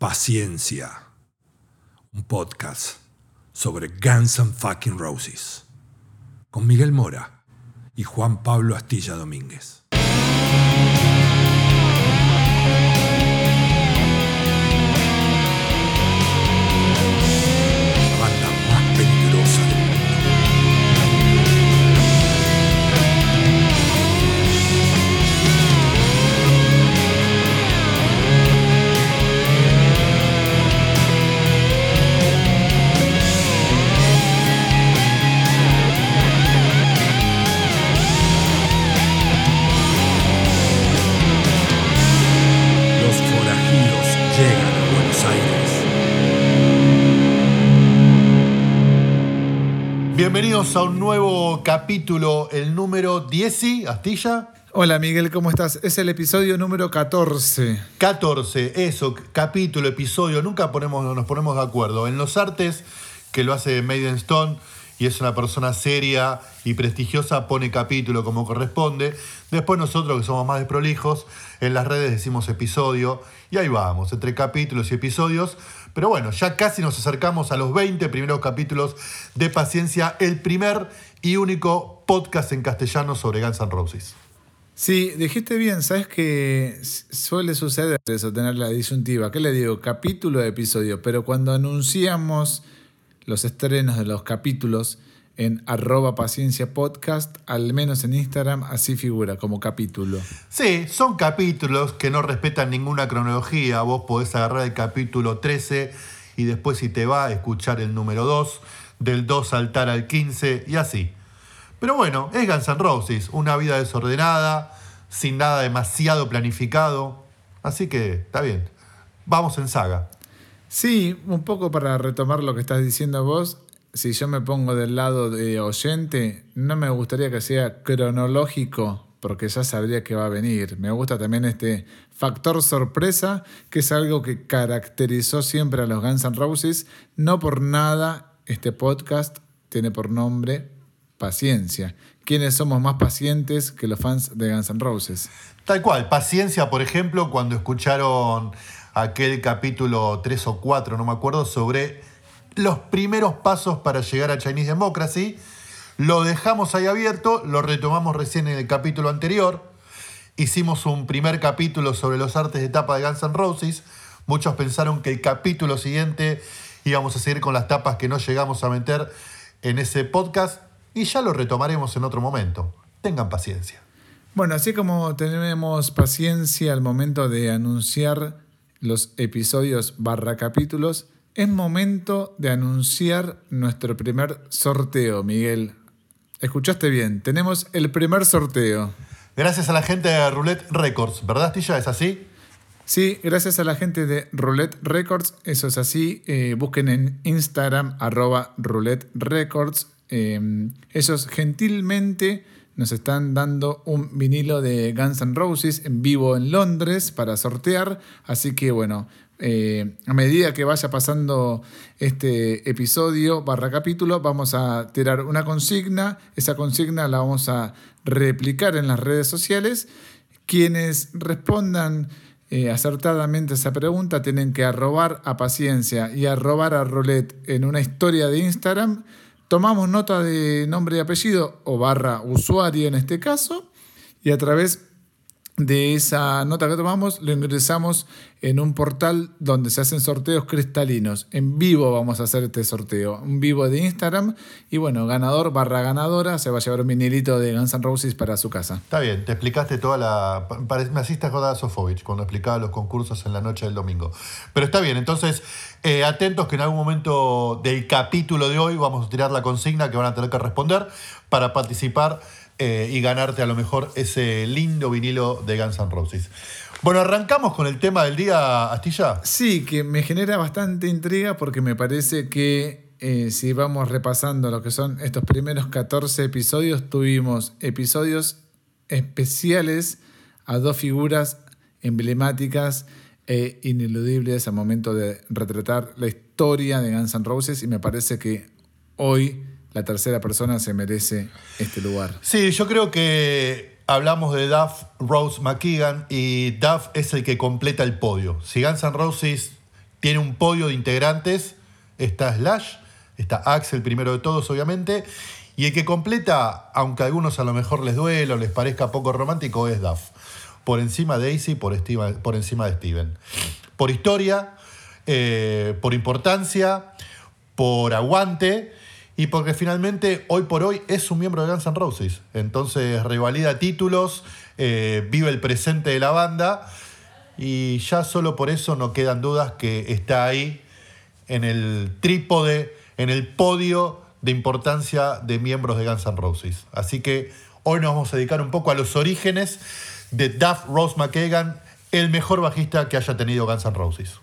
Paciencia, un podcast sobre Guns and Fucking Roses, con Miguel Mora y Juan Pablo Astilla Domínguez. Bienvenidos a un nuevo capítulo, el número 10, ¿sí? Astilla. Hola Miguel, ¿cómo estás? Es el episodio número 14. 14, eso, capítulo, episodio, nunca ponemos, nos ponemos de acuerdo. En los artes, que lo hace Maiden Stone y es una persona seria y prestigiosa, pone capítulo como corresponde. Después nosotros, que somos más desprolijos, en las redes decimos episodio y ahí vamos, entre capítulos y episodios. Pero bueno, ya casi nos acercamos a los 20 primeros capítulos de Paciencia, el primer y único podcast en castellano sobre Guns N' Roses. Sí, dijiste bien, sabes que suele suceder eso, tener la disyuntiva. ¿Qué le digo? Capítulo de episodio. Pero cuando anunciamos los estrenos de los capítulos en arroba paciencia podcast, al menos en Instagram, así figura como capítulo. Sí, son capítulos que no respetan ninguna cronología. Vos podés agarrar el capítulo 13 y después si te va a escuchar el número 2, del 2 saltar al 15 y así. Pero bueno, es Guns N' Roses, una vida desordenada, sin nada demasiado planificado. Así que está bien. Vamos en saga. Sí, un poco para retomar lo que estás diciendo vos, si yo me pongo del lado de oyente, no me gustaría que sea cronológico, porque ya sabría que va a venir. Me gusta también este factor sorpresa, que es algo que caracterizó siempre a los Guns N' Roses. No por nada este podcast tiene por nombre Paciencia. ¿Quiénes somos más pacientes que los fans de Guns N' Roses? Tal cual, paciencia, por ejemplo, cuando escucharon aquel capítulo 3 o 4, no me acuerdo, sobre los primeros pasos para llegar a Chinese Democracy. Lo dejamos ahí abierto, lo retomamos recién en el capítulo anterior. Hicimos un primer capítulo sobre los artes de tapa de Guns N' Roses. Muchos pensaron que el capítulo siguiente íbamos a seguir con las tapas que no llegamos a meter en ese podcast y ya lo retomaremos en otro momento. Tengan paciencia. Bueno, así como tenemos paciencia al momento de anunciar los episodios barra capítulos, es momento de anunciar nuestro primer sorteo, Miguel. Escuchaste bien, tenemos el primer sorteo. Gracias a la gente de Roulette Records, ¿verdad, Astilla? ¿Es así? Sí, gracias a la gente de Roulette Records, eso es así. Eh, busquen en Instagram arroba Roulette Records. Eh, ellos gentilmente nos están dando un vinilo de Guns N' Roses en vivo en Londres para sortear. Así que bueno, eh, a medida que vaya pasando este episodio barra capítulo, vamos a tirar una consigna. Esa consigna la vamos a replicar en las redes sociales. Quienes respondan eh, acertadamente esa pregunta tienen que arrobar a paciencia y arrobar a roulette en una historia de Instagram. Tomamos nota de nombre y apellido o barra usuario en este caso y a través de esa nota que tomamos lo ingresamos en un portal donde se hacen sorteos cristalinos. En vivo vamos a hacer este sorteo, un vivo de Instagram y bueno, ganador barra ganadora se va a llevar un vinilito de Guns N' Roses para su casa. Está bien, te explicaste toda la... Me acordar a Sofovich cuando explicaba los concursos en la noche del domingo. Pero está bien, entonces eh, atentos que en algún momento del capítulo de hoy vamos a tirar la consigna que van a tener que responder para participar eh, y ganarte a lo mejor ese lindo vinilo de Guns N' Roses. Bueno, arrancamos con el tema del día, Astilla. Sí, que me genera bastante intriga porque me parece que eh, si vamos repasando lo que son estos primeros 14 episodios, tuvimos episodios especiales a dos figuras emblemáticas e ineludibles al momento de retratar la historia de Guns N' Roses y me parece que hoy la tercera persona se merece este lugar. Sí, yo creo que hablamos de Duff, Rose, McKeegan y Duff es el que completa el podio. Si Guns N' Roses tiene un podio de integrantes. Está Slash, está Axel primero de todos, obviamente. Y el que completa, aunque a algunos a lo mejor les duela o les parezca poco romántico, es Duff. Por encima de Daisy, por, por encima de Steven. Por historia, eh, por importancia, por aguante y porque finalmente hoy por hoy es un miembro de Guns N' Roses. Entonces revalida títulos, eh, vive el presente de la banda y ya solo por eso no quedan dudas que está ahí en el trípode, en el podio de importancia de miembros de Guns N' Roses. Así que hoy nos vamos a dedicar un poco a los orígenes de Duff Rose McKagan, el mejor bajista que haya tenido Guns N' Roses.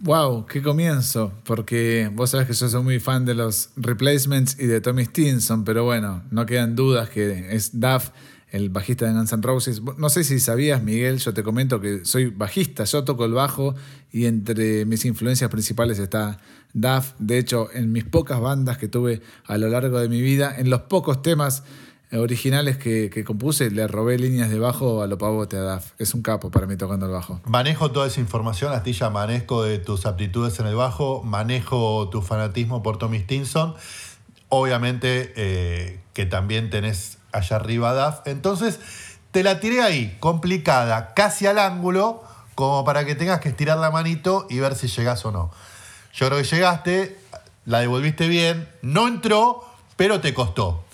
Wow, qué comienzo, porque vos sabés que yo soy muy fan de los replacements y de Tommy Stinson, pero bueno, no quedan dudas que es Duff, el bajista de Guns N' Roses. No sé si sabías, Miguel, yo te comento que soy bajista, yo toco el bajo y entre mis influencias principales está Duff. De hecho, en mis pocas bandas que tuve a lo largo de mi vida, en los pocos temas originales que, que compuse, le robé líneas de bajo a lo pavote a Duff. Es un capo para mí tocando el bajo. Manejo toda esa información, Astilla, manejo de tus aptitudes en el bajo, manejo tu fanatismo por Tommy Stinson. Obviamente eh, que también tenés allá arriba a Duff. Entonces, te la tiré ahí, complicada, casi al ángulo, como para que tengas que estirar la manito y ver si llegás o no. Yo creo que llegaste, la devolviste bien, no entró, pero te costó.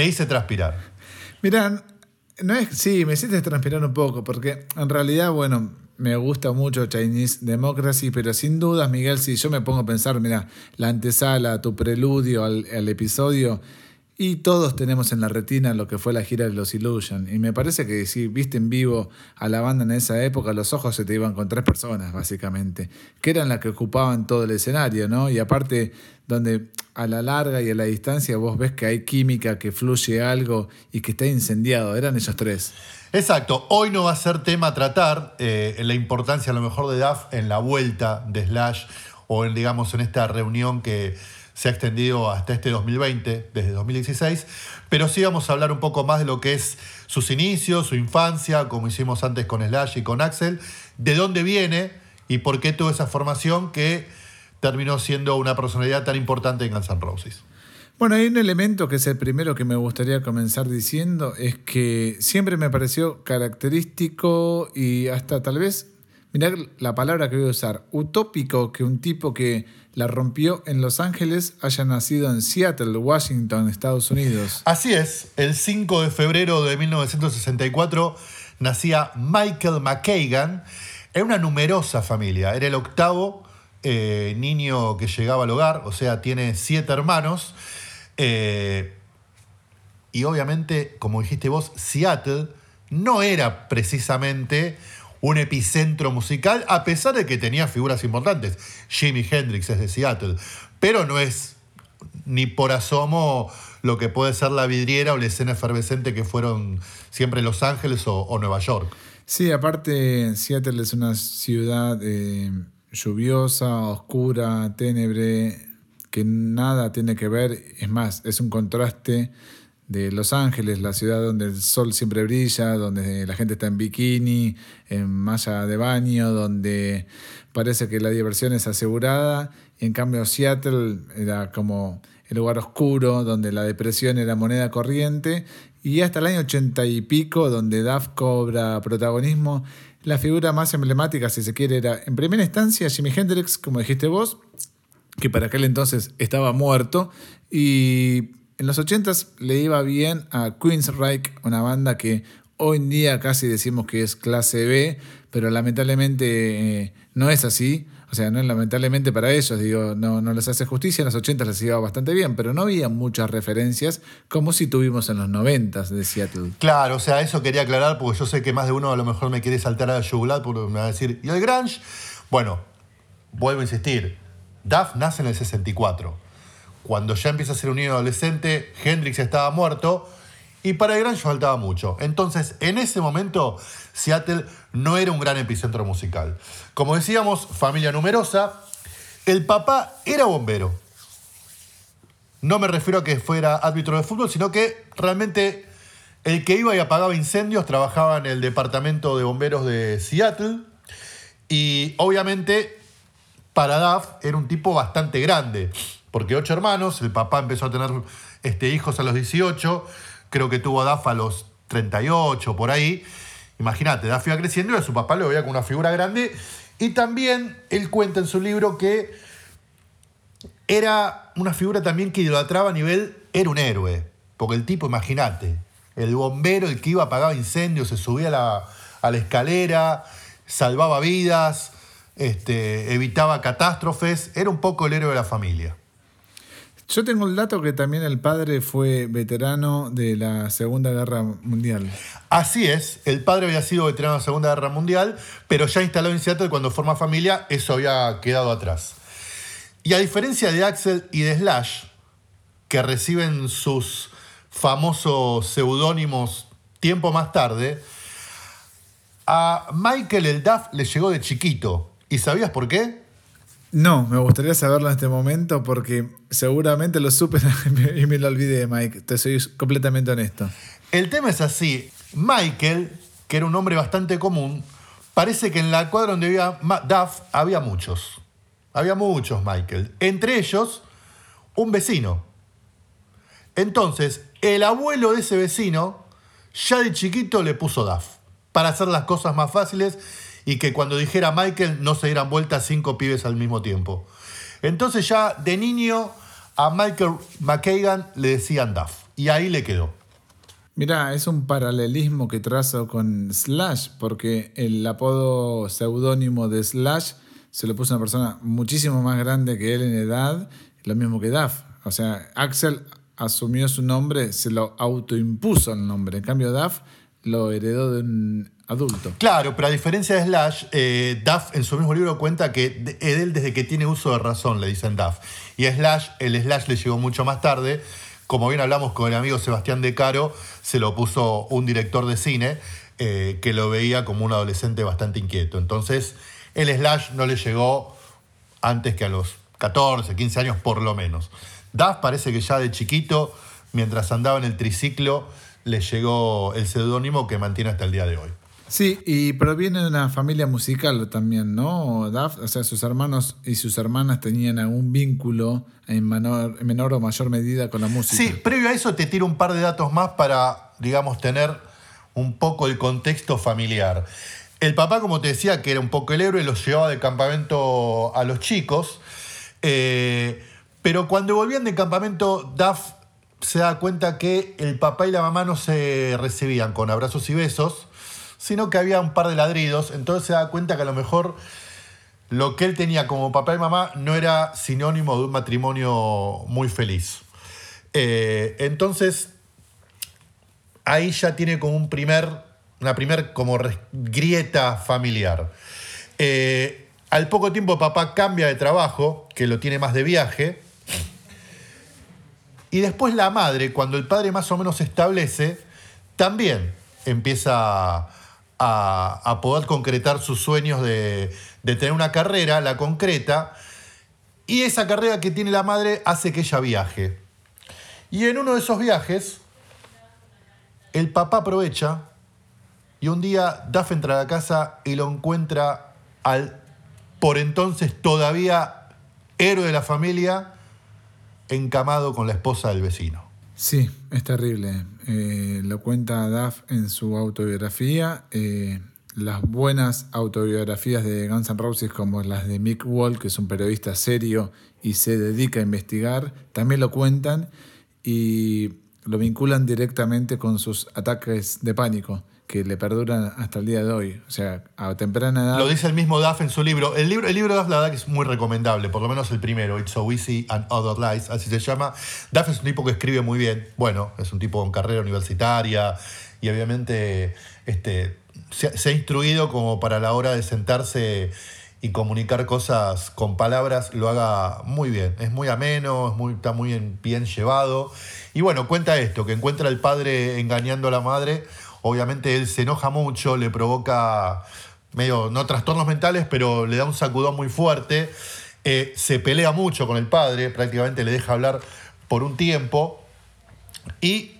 Te hice transpirar. Mirá, no es, sí, me hiciste transpirar un poco, porque en realidad, bueno, me gusta mucho Chinese Democracy, pero sin dudas, Miguel, si yo me pongo a pensar, mira, la antesala, tu preludio al, al episodio, y todos tenemos en la retina lo que fue la gira de los Illusion. Y me parece que si viste en vivo a la banda en esa época, los ojos se te iban con tres personas, básicamente, que eran las que ocupaban todo el escenario, ¿no? Y aparte, donde a la larga y a la distancia vos ves que hay química, que fluye algo y que está incendiado. Eran ellos tres. Exacto, hoy no va a ser tema tratar eh, la importancia a lo mejor de Duff en la vuelta de Slash o en, digamos, en esta reunión que se ha extendido hasta este 2020, desde 2016, pero sí vamos a hablar un poco más de lo que es sus inicios, su infancia, como hicimos antes con Slash y con Axel, de dónde viene y por qué tuvo esa formación que terminó siendo una personalidad tan importante en Guns N' Roses. Bueno, hay un elemento que es el primero que me gustaría comenzar diciendo, es que siempre me pareció característico y hasta tal vez, mirá la palabra que voy a usar, utópico que un tipo que la rompió en Los Ángeles haya nacido en Seattle, Washington, Estados Unidos. Así es, el 5 de febrero de 1964 nacía Michael McKagan en una numerosa familia. Era el octavo eh, niño que llegaba al hogar, o sea, tiene siete hermanos. Eh, y obviamente, como dijiste vos, Seattle no era precisamente un epicentro musical, a pesar de que tenía figuras importantes. Jimi Hendrix es de Seattle, pero no es ni por asomo lo que puede ser la vidriera o la escena efervescente que fueron siempre Los Ángeles o, Nueva York. Sí, aparte Seattle es una ciudad eh, lluviosa, oscura, tenebre, que nada tiene que ver, es más, es un contraste de Los Ángeles, la ciudad donde el sol siempre brilla, donde la gente está en bikini, en malla de baño, donde parece que la diversión es asegurada, y en cambio Seattle era como el lugar oscuro, donde la depresión era moneda corriente, y hasta el año ochenta y pico, donde Duff cobra protagonismo, la figura más emblemática, si se quiere, era en primera instancia Jimi Hendrix, como dijiste vos, que para aquel entonces estaba muerto, y en los 80 le iba bien a Queensryche, una banda que hoy en día casi decimos que es clase B, pero lamentablemente eh, no es así. O sea, lamentablemente para ellos, digo, no, no les hace justicia. En los 80 les iba bastante bien, pero no había muchas referencias como si tuvimos en los 90 de Seattle. Claro, o sea, eso quería aclarar porque yo sé que más de uno a lo mejor me quiere saltar a la yugular porque me va a decir, ¿y el Grunge? Bueno, vuelvo a insistir, Duff nace en el 64. Cuando ya empieza a ser un niño adolescente, Hendrix estaba muerto y para el Grunge faltaba mucho. Entonces, en ese momento, Seattle no era un gran epicentro musical. Como decíamos, familia numerosa. El papá era bombero. No me refiero a que fuera árbitro de fútbol, sino que realmente el que iba y apagaba incendios trabajaba en el departamento de bomberos de Seattle. Y obviamente para Duff era un tipo bastante grande, porque ocho hermanos, el papá empezó a tener este, hijos a los 18, creo que tuvo a Duff a los 38, por ahí. Imagínate, Duff iba creciendo y a su papá lo veía como una figura grande. Y también él cuenta en su libro que era una figura también que idolatraba a nivel, era un héroe. Porque el tipo, imagínate, el bombero, el que iba, apagaba incendios, se subía a la, a la escalera, salvaba vidas, este, evitaba catástrofes, era un poco el héroe de la familia. Yo tengo el dato que también el padre fue veterano de la Segunda Guerra Mundial. Así es, el padre había sido veterano de la Segunda Guerra Mundial, pero ya instalado en Seattle cuando forma familia, eso había quedado atrás. Y a diferencia de Axel y de Slash, que reciben sus famosos seudónimos tiempo más tarde, a Michael el Duff le llegó de chiquito. ¿Y sabías por qué? No, me gustaría saberlo en este momento porque seguramente lo supe y me lo olvidé, Mike. Te soy completamente honesto. El tema es así. Michael, que era un nombre bastante común, parece que en la cuadra donde vivía Duff había muchos. Había muchos Michael. Entre ellos, un vecino. Entonces, el abuelo de ese vecino, ya de chiquito le puso Duff. Para hacer las cosas más fáciles y que cuando dijera Michael no se dieran vueltas cinco pibes al mismo tiempo. Entonces ya de niño a Michael McKagan le decían Duff. Y ahí le quedó. Mira, es un paralelismo que trazo con Slash, porque el apodo seudónimo de Slash se lo puso una persona muchísimo más grande que él en edad, lo mismo que Duff. O sea, Axel asumió su nombre, se lo autoimpuso el nombre. En cambio, Duff lo heredó de un adulto. Claro, pero a diferencia de Slash, eh, Duff en su mismo libro cuenta que él desde que tiene uso de razón, le dicen Duff. Y Slash, el Slash le llegó mucho más tarde. Como bien hablamos con el amigo Sebastián De Caro, se lo puso un director de cine eh, que lo veía como un adolescente bastante inquieto. Entonces, el Slash no le llegó antes que a los 14, 15 años por lo menos. Duff parece que ya de chiquito, mientras andaba en el triciclo, le llegó el seudónimo que mantiene hasta el día de hoy. Sí, y proviene de una familia musical también, ¿no? Duff, o sea, sus hermanos y sus hermanas tenían algún vínculo en menor, menor o mayor medida con la música. Sí, previo a eso te tiro un par de datos más para, digamos, tener un poco el contexto familiar. El papá, como te decía, que era un poco el héroe, los llevaba de campamento a los chicos, eh, pero cuando volvían de campamento, Duff se da cuenta que el papá y la mamá no se recibían con abrazos y besos, sino que había un par de ladridos, entonces se da cuenta que a lo mejor lo que él tenía como papá y mamá no era sinónimo de un matrimonio muy feliz. Eh, entonces, ahí ya tiene como un primer, una primer como grieta familiar. Eh, al poco tiempo papá cambia de trabajo, que lo tiene más de viaje, y después la madre, cuando el padre más o menos se establece, también empieza a, poder concretar sus sueños de, tener una carrera, la concreta, y esa carrera que tiene la madre hace que ella viaje. Y en uno de esos viajes, el papá aprovecha y un día Duff entra a la casa y lo encuentra al por entonces todavía héroe de la familia encamado con la esposa del vecino. Sí, es terrible. Eh, lo cuenta Duff en su autobiografía. Eh, las buenas autobiografías de Guns N' Roses, como las de Mick Wall, que es un periodista serio y se dedica a investigar, también lo cuentan y lo vinculan directamente con sus ataques de pánico que le perduran hasta el día de hoy. O sea, a temprana edad. Lo dice el mismo Duff en su libro. El libro, el libro de Duff, la verdad que es muy recomendable, por lo menos el primero, It's So Easy and Other Lies, así se llama. Duff es un tipo que escribe muy bien. Bueno, es un tipo con carrera universitaria y obviamente este, se, ha instruido como para la hora de sentarse y comunicar cosas con palabras lo haga muy bien. Es muy ameno, está muy bien llevado. Y bueno, cuenta esto, que encuentra al padre engañando a la madre obviamente él se enoja mucho, le provoca medio, no trastornos mentales, pero le da un sacudón muy fuerte, eh, se pelea mucho con el padre, prácticamente le deja hablar por un tiempo, y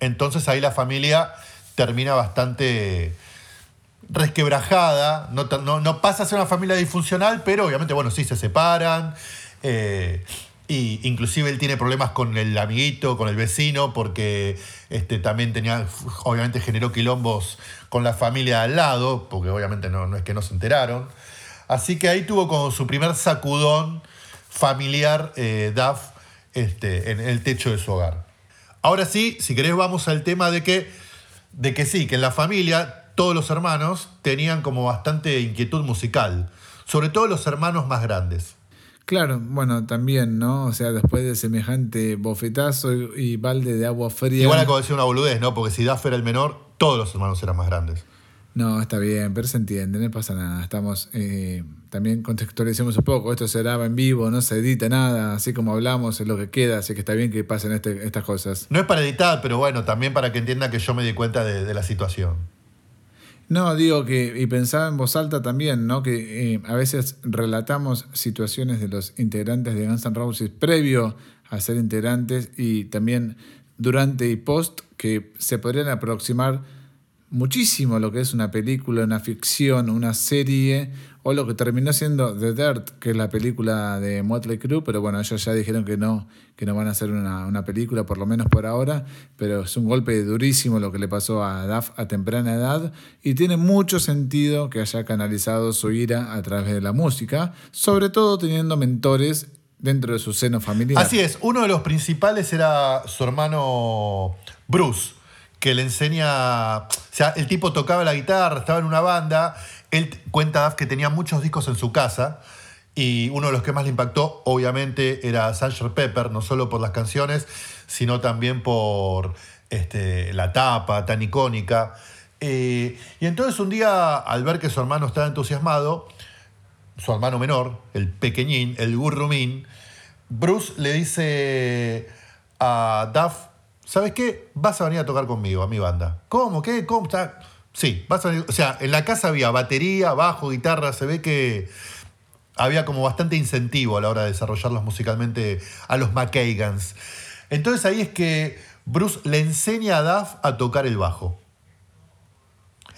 entonces ahí la familia termina bastante resquebrajada, no, no- no pasa a ser una familia disfuncional, pero obviamente, bueno, sí se separan. eh, y inclusive él tiene problemas con el amiguito, con el vecino, porque este, también tenía, obviamente generó quilombos con la familia al lado, porque obviamente no, es que no se enteraron. Así que ahí tuvo como su primer sacudón familiar eh, Duff este, en el techo de su hogar. Ahora sí, si querés vamos al tema de que, de que sí, que en la familia todos los hermanos tenían como bastante inquietud musical, sobre todo los hermanos más grandes. Claro, bueno, también, ¿no? O sea, después de semejante bofetazo y, balde de agua fría. Igual acabo de decir una boludez, ¿no? Porque si Duff era el menor, todos los hermanos eran más grandes. No, está bien, pero se entiende, no pasa nada. Estamos, eh, también contextualicemos un poco, esto se graba en vivo, no se edita nada, así como hablamos es lo que queda, así que está bien que pasen este- estas cosas. No es para editar, pero bueno, también para que entienda que yo me di cuenta de, de la situación. No, digo que, y pensaba en voz alta también, ¿no? Que eh, a veces relatamos situaciones de los integrantes de Guns N' Roses previo a ser integrantes y también durante y post que se podrían aproximar muchísimo lo que es una película, una ficción, una serie, o lo que terminó siendo The Dirt, que es la película de Motley Crue, pero bueno, ellos ya dijeron que no, que no van a hacer una, una película, por lo menos por ahora, pero es un golpe durísimo lo que le pasó a Duff a temprana edad, y tiene mucho sentido que haya canalizado su ira a través de la música, sobre todo teniendo mentores dentro de su seno familiar. Así es, uno de los principales era su hermano Bruce, que le enseña. O sea, el tipo tocaba la guitarra, estaba en una banda. Él cuenta Duff que tenía muchos discos en su casa. Y uno de los que más le impactó, obviamente, era Sgt. Pepper, no solo por las canciones, sino también por este, la tapa tan icónica. Eh, y entonces un día, al ver que su hermano estaba entusiasmado, su hermano menor, el pequeñín, el gurrumín, Bruce le dice a Duff, ¿sabes qué? Vas a venir a tocar conmigo, a mi banda. ¿Cómo? ¿Qué? ¿Cómo? Sí, vas a venir. O sea, en la casa había batería, bajo, guitarra, se ve que había como bastante incentivo a la hora de desarrollarlos musicalmente a los McKagans. Entonces ahí es que Bruce le enseña a Duff a tocar el bajo.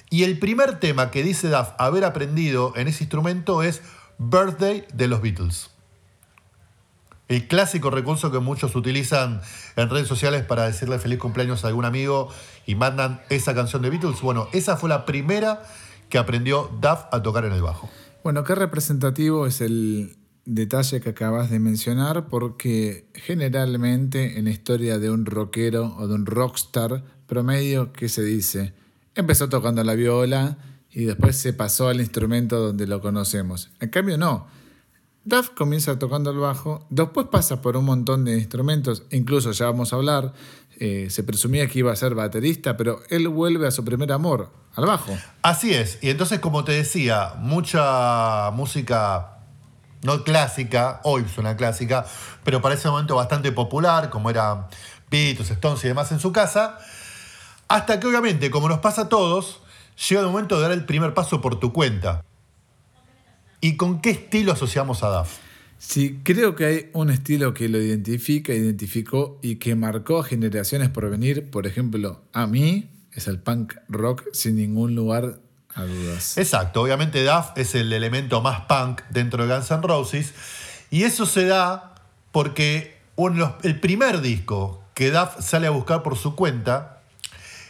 Y el primer tema que dice Duff haber aprendido en ese instrumento es Birthday de los Beatles. El clásico recurso que muchos utilizan en redes sociales para decirle feliz cumpleaños a algún amigo y mandan esa canción de Beatles. Bueno, esa fue la primera que aprendió Duff a tocar en el bajo. Bueno, qué representativo es el detalle que acabas de mencionar, porque generalmente en la historia de un rockero o de un rockstar promedio, ¿qué se dice? Empezó tocando la viola y después se pasó al instrumento donde lo conocemos. En cambio, no. Duff comienza tocando el bajo, después pasa por un montón de instrumentos, incluso ya vamos a hablar, eh, se presumía que iba a ser baterista, pero él vuelve a su primer amor, al bajo. Así es. Y entonces, como te decía, mucha música no clásica, hoy suena clásica, pero para ese momento bastante popular, como eran Beatles, Stones y demás en su casa, hasta que obviamente, como nos pasa a todos, llega el momento de dar el primer paso por tu cuenta. ¿Y con qué estilo asociamos a Duff? Sí, creo que hay un estilo que lo identifica, identificó y que marcó a generaciones por venir. Por ejemplo, a mí es el punk rock sin ningún lugar a dudas. Exacto, obviamente Duff es el elemento más punk dentro de Guns N' Roses. Y eso se da porque el primer disco que Duff sale a buscar por su cuenta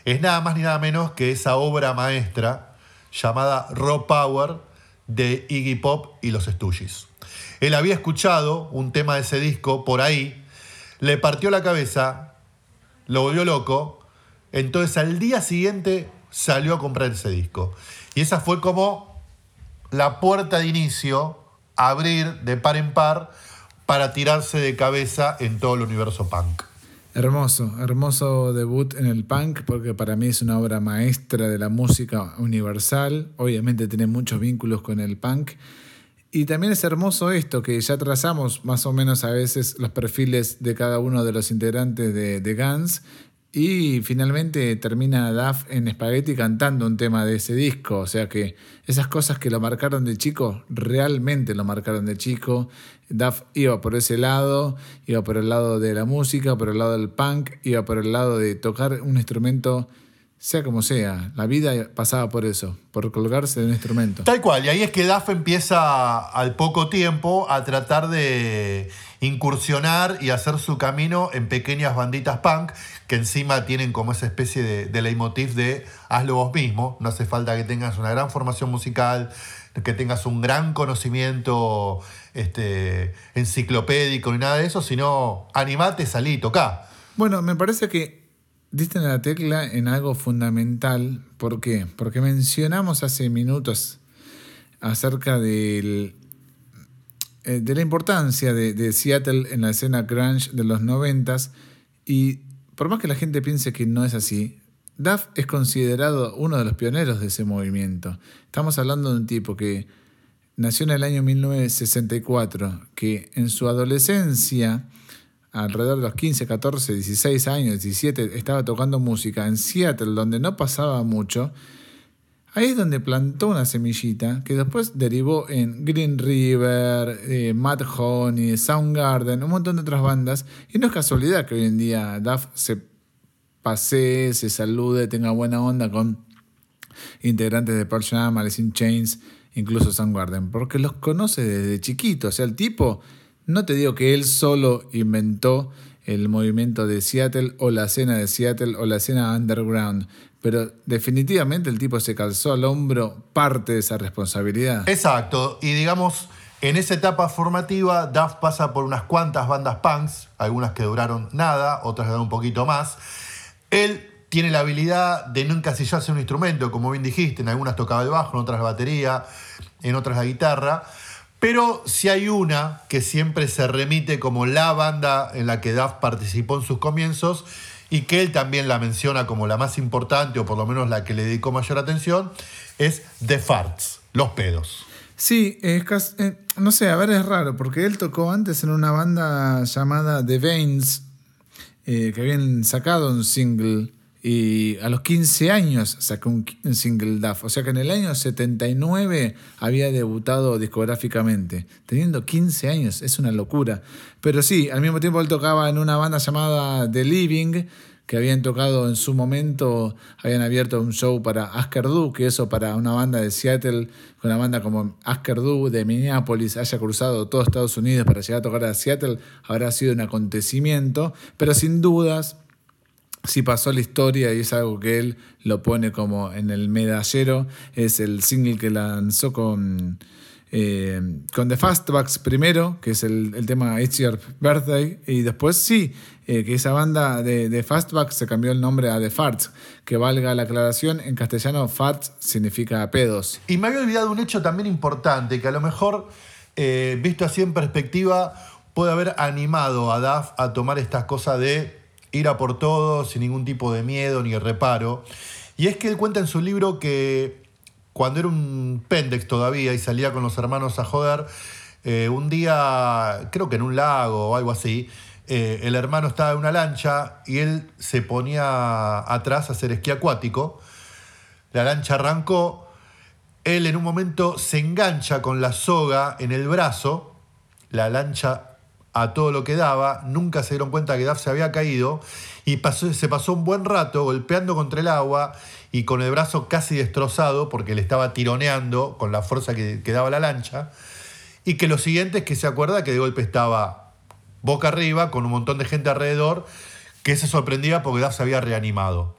es nada más ni nada menos que esa obra maestra llamada Raw Power de Iggy Pop y los Stooges. Él había escuchado un tema de ese disco por ahí, le partió la cabeza, lo volvió loco, entonces al día siguiente salió a comprar ese disco. Y esa fue como la puerta de inicio, abrir de par en par para tirarse de cabeza en todo el universo punk. Hermoso, hermoso debut en el punk porque para mí es una obra maestra de la música universal. Obviamente tiene muchos vínculos con el punk. Y también es hermoso esto, que ya trazamos más o menos a veces los perfiles de cada uno de los integrantes de, de Guns. Y finalmente termina Duff en Spaghetti cantando un tema de ese disco. O sea que esas cosas que lo marcaron de chico, realmente lo marcaron de chico. Duff iba por ese lado, iba por el lado de la música, por el lado del punk, iba por el lado de tocar un instrumento sea como sea, la vida pasaba por eso, por colgarse de un instrumento. Tal cual, y ahí es que Duff empieza al poco tiempo a tratar de incursionar y hacer su camino en pequeñas banditas punk que encima tienen como esa especie de, de leitmotiv de hazlo vos mismo, no hace falta que tengas una gran formación musical, que tengas un gran conocimiento este, enciclopédico ni nada de eso, sino animate, salí, toca. Bueno, me parece que diste en la tecla en algo fundamental. ¿Por qué? Porque mencionamos hace minutos acerca del, eh, de la importancia de, Seattle en la escena grunge de los noventas y por más que la gente piense que no es así, Duff es considerado uno de los pioneros de ese movimiento. Estamos hablando de un tipo que nació en el año 1964, que en su adolescencia, alrededor de los 15, 14, 16 años, 17, estaba tocando música en Seattle, donde no pasaba mucho. Ahí es donde plantó una semillita que después derivó en Green River, eh, Mad Honey, Soundgarden, un montón de otras bandas. Y no es casualidad que hoy en día Duff se pase, se salude, tenga buena onda con integrantes de Pearl Jam, Alice in Chains, incluso Soundgarden, porque los conoce desde chiquito. O sea, el tipo, no te digo que él solo inventó el movimiento de Seattle o la escena de Seattle o la escena underground, pero definitivamente el tipo se calzó al hombro parte de esa responsabilidad. Exacto, y digamos, en esa etapa formativa, Duff pasa por unas cuantas bandas punks, algunas que duraron nada, otras duraron un poquito más. Él tiene la habilidad de no encasillarse en un instrumento, como bien dijiste, en algunas tocaba el bajo, en otras la batería, en otras la guitarra. Pero si hay una que siempre se remite como la banda en la que Duff participó en sus comienzos y que él también la menciona como la más importante o por lo menos la que le dedicó mayor atención, es The Farts, Los Pedos. Sí, es eh, no sé, a ver, es raro, porque él tocó antes en una banda llamada The Veins, eh, que habían sacado un single y a los 15 años sacó un, single Duff. O sea que en el año 79 había debutado discográficamente. Teniendo 15 años, es una locura. Pero sí, al mismo tiempo él tocaba en una banda llamada The Living, que habían tocado en su momento, habían abierto un show para Asker Du, que eso para una banda de Seattle, una banda como Asker Du de Minneapolis, haya cruzado todo Estados Unidos para llegar a tocar a Seattle, habrá sido un acontecimiento. Pero sin dudas si pasó la historia y es algo que él lo pone como en el medallero, es el single que lanzó con, eh, con The Fastbacks primero, que es el, tema It's Your Birthday, y después sí, eh, que esa banda de, de, Fastbacks se cambió el nombre a The Farts, que valga la aclaración, en castellano Farts significa pedos. Y me había olvidado un hecho también importante, que a lo mejor, eh, visto así en perspectiva, puede haber animado a Duff a tomar estas cosas de ir a por todo sin ningún tipo de miedo ni reparo. Y es que él cuenta en su libro que cuando era un pendex todavía y salía con los hermanos a joder, eh, un día, creo que en un lago o algo así, eh, el hermano estaba en una lancha y él se ponía atrás a hacer esquí acuático. La lancha arrancó, él en un momento se engancha con la soga en el brazo, la lancha a todo lo que daba, nunca se dieron cuenta que Duff se había caído y pasó, se pasó un buen rato golpeando contra el agua y con el brazo casi destrozado porque le estaba tironeando con la fuerza que, daba la lancha. Y que lo siguiente es que se acuerda que de golpe estaba boca arriba con un montón de gente alrededor que se sorprendía porque Duff se había reanimado.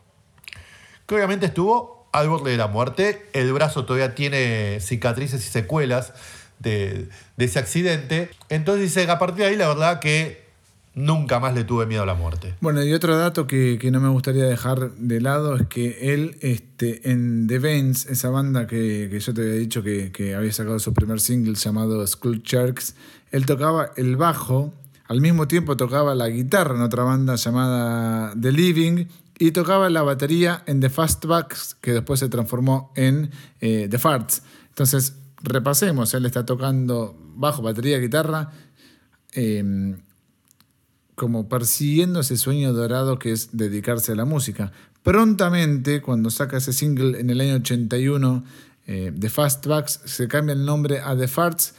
Que obviamente estuvo al borde de la muerte, el brazo todavía tiene cicatrices y secuelas de, ese accidente. Entonces dice, a partir de ahí la verdad que nunca más le tuve miedo a la muerte. Bueno, y otro dato que, no me gustaría dejar de lado es que él este, en The Veins, esa banda que, yo te había dicho que, había sacado su primer single llamado School Sharks, él tocaba el bajo, al mismo tiempo tocaba la guitarra en otra banda llamada The Living y tocaba la batería en The Fastbacks, que después se transformó en eh, The Farts. Entonces, repasemos, él está tocando bajo, batería, guitarra, em, como persiguiendo ese sueño dorado que es dedicarse a la música. Prontamente, cuando saca ese single en el año 81 eh, de Fastbacks, se cambia el nombre a The Farts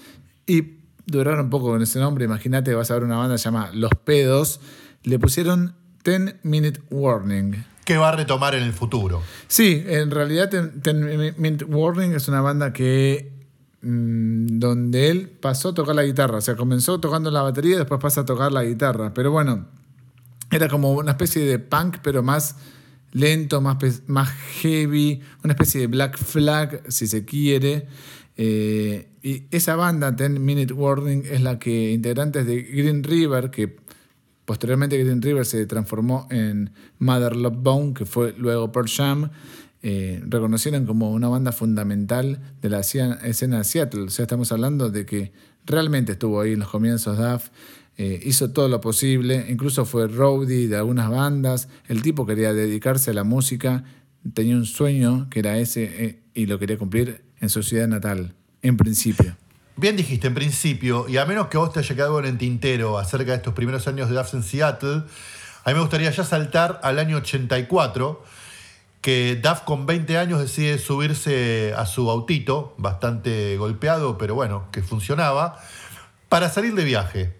y duraron un poco con ese nombre. Imagínate, vas a ver una banda llamada Los Pedos. Le pusieron 10 Minute Warning. que va a retomar en el futuro. Sí, en realidad Ten, Ten Mint Warning es una banda que donde él pasó a tocar la guitarra, o sea, comenzó tocando la batería y después pasa a tocar la guitarra, pero bueno, era como una especie de punk, pero más lento, más, más heavy, una especie de Black Flag, si se quiere. Eh, y esa banda, Ten Minute Warning, es la que integrantes de Green River, que posteriormente Green River se transformó en Mother Love Bone, que fue luego Pearl Jam, eh, reconocieron como una banda fundamental de la escena de Seattle. O sea, estamos hablando de que realmente estuvo ahí en los comienzos Duff, eh, hizo todo lo posible, incluso fue roadie de algunas bandas. El tipo quería dedicarse a la música, tenía un sueño que era ese eh, y lo quería cumplir en su ciudad natal, en principio. Bien dijiste, en principio, y a menos que vos te haya quedado en el tintero acerca de estos primeros años de Duff en Seattle, a mí me gustaría ya saltar al año 84, que Duff con 20 años decide subirse a su autito, bastante golpeado, pero bueno, que funcionaba, para salir de viaje.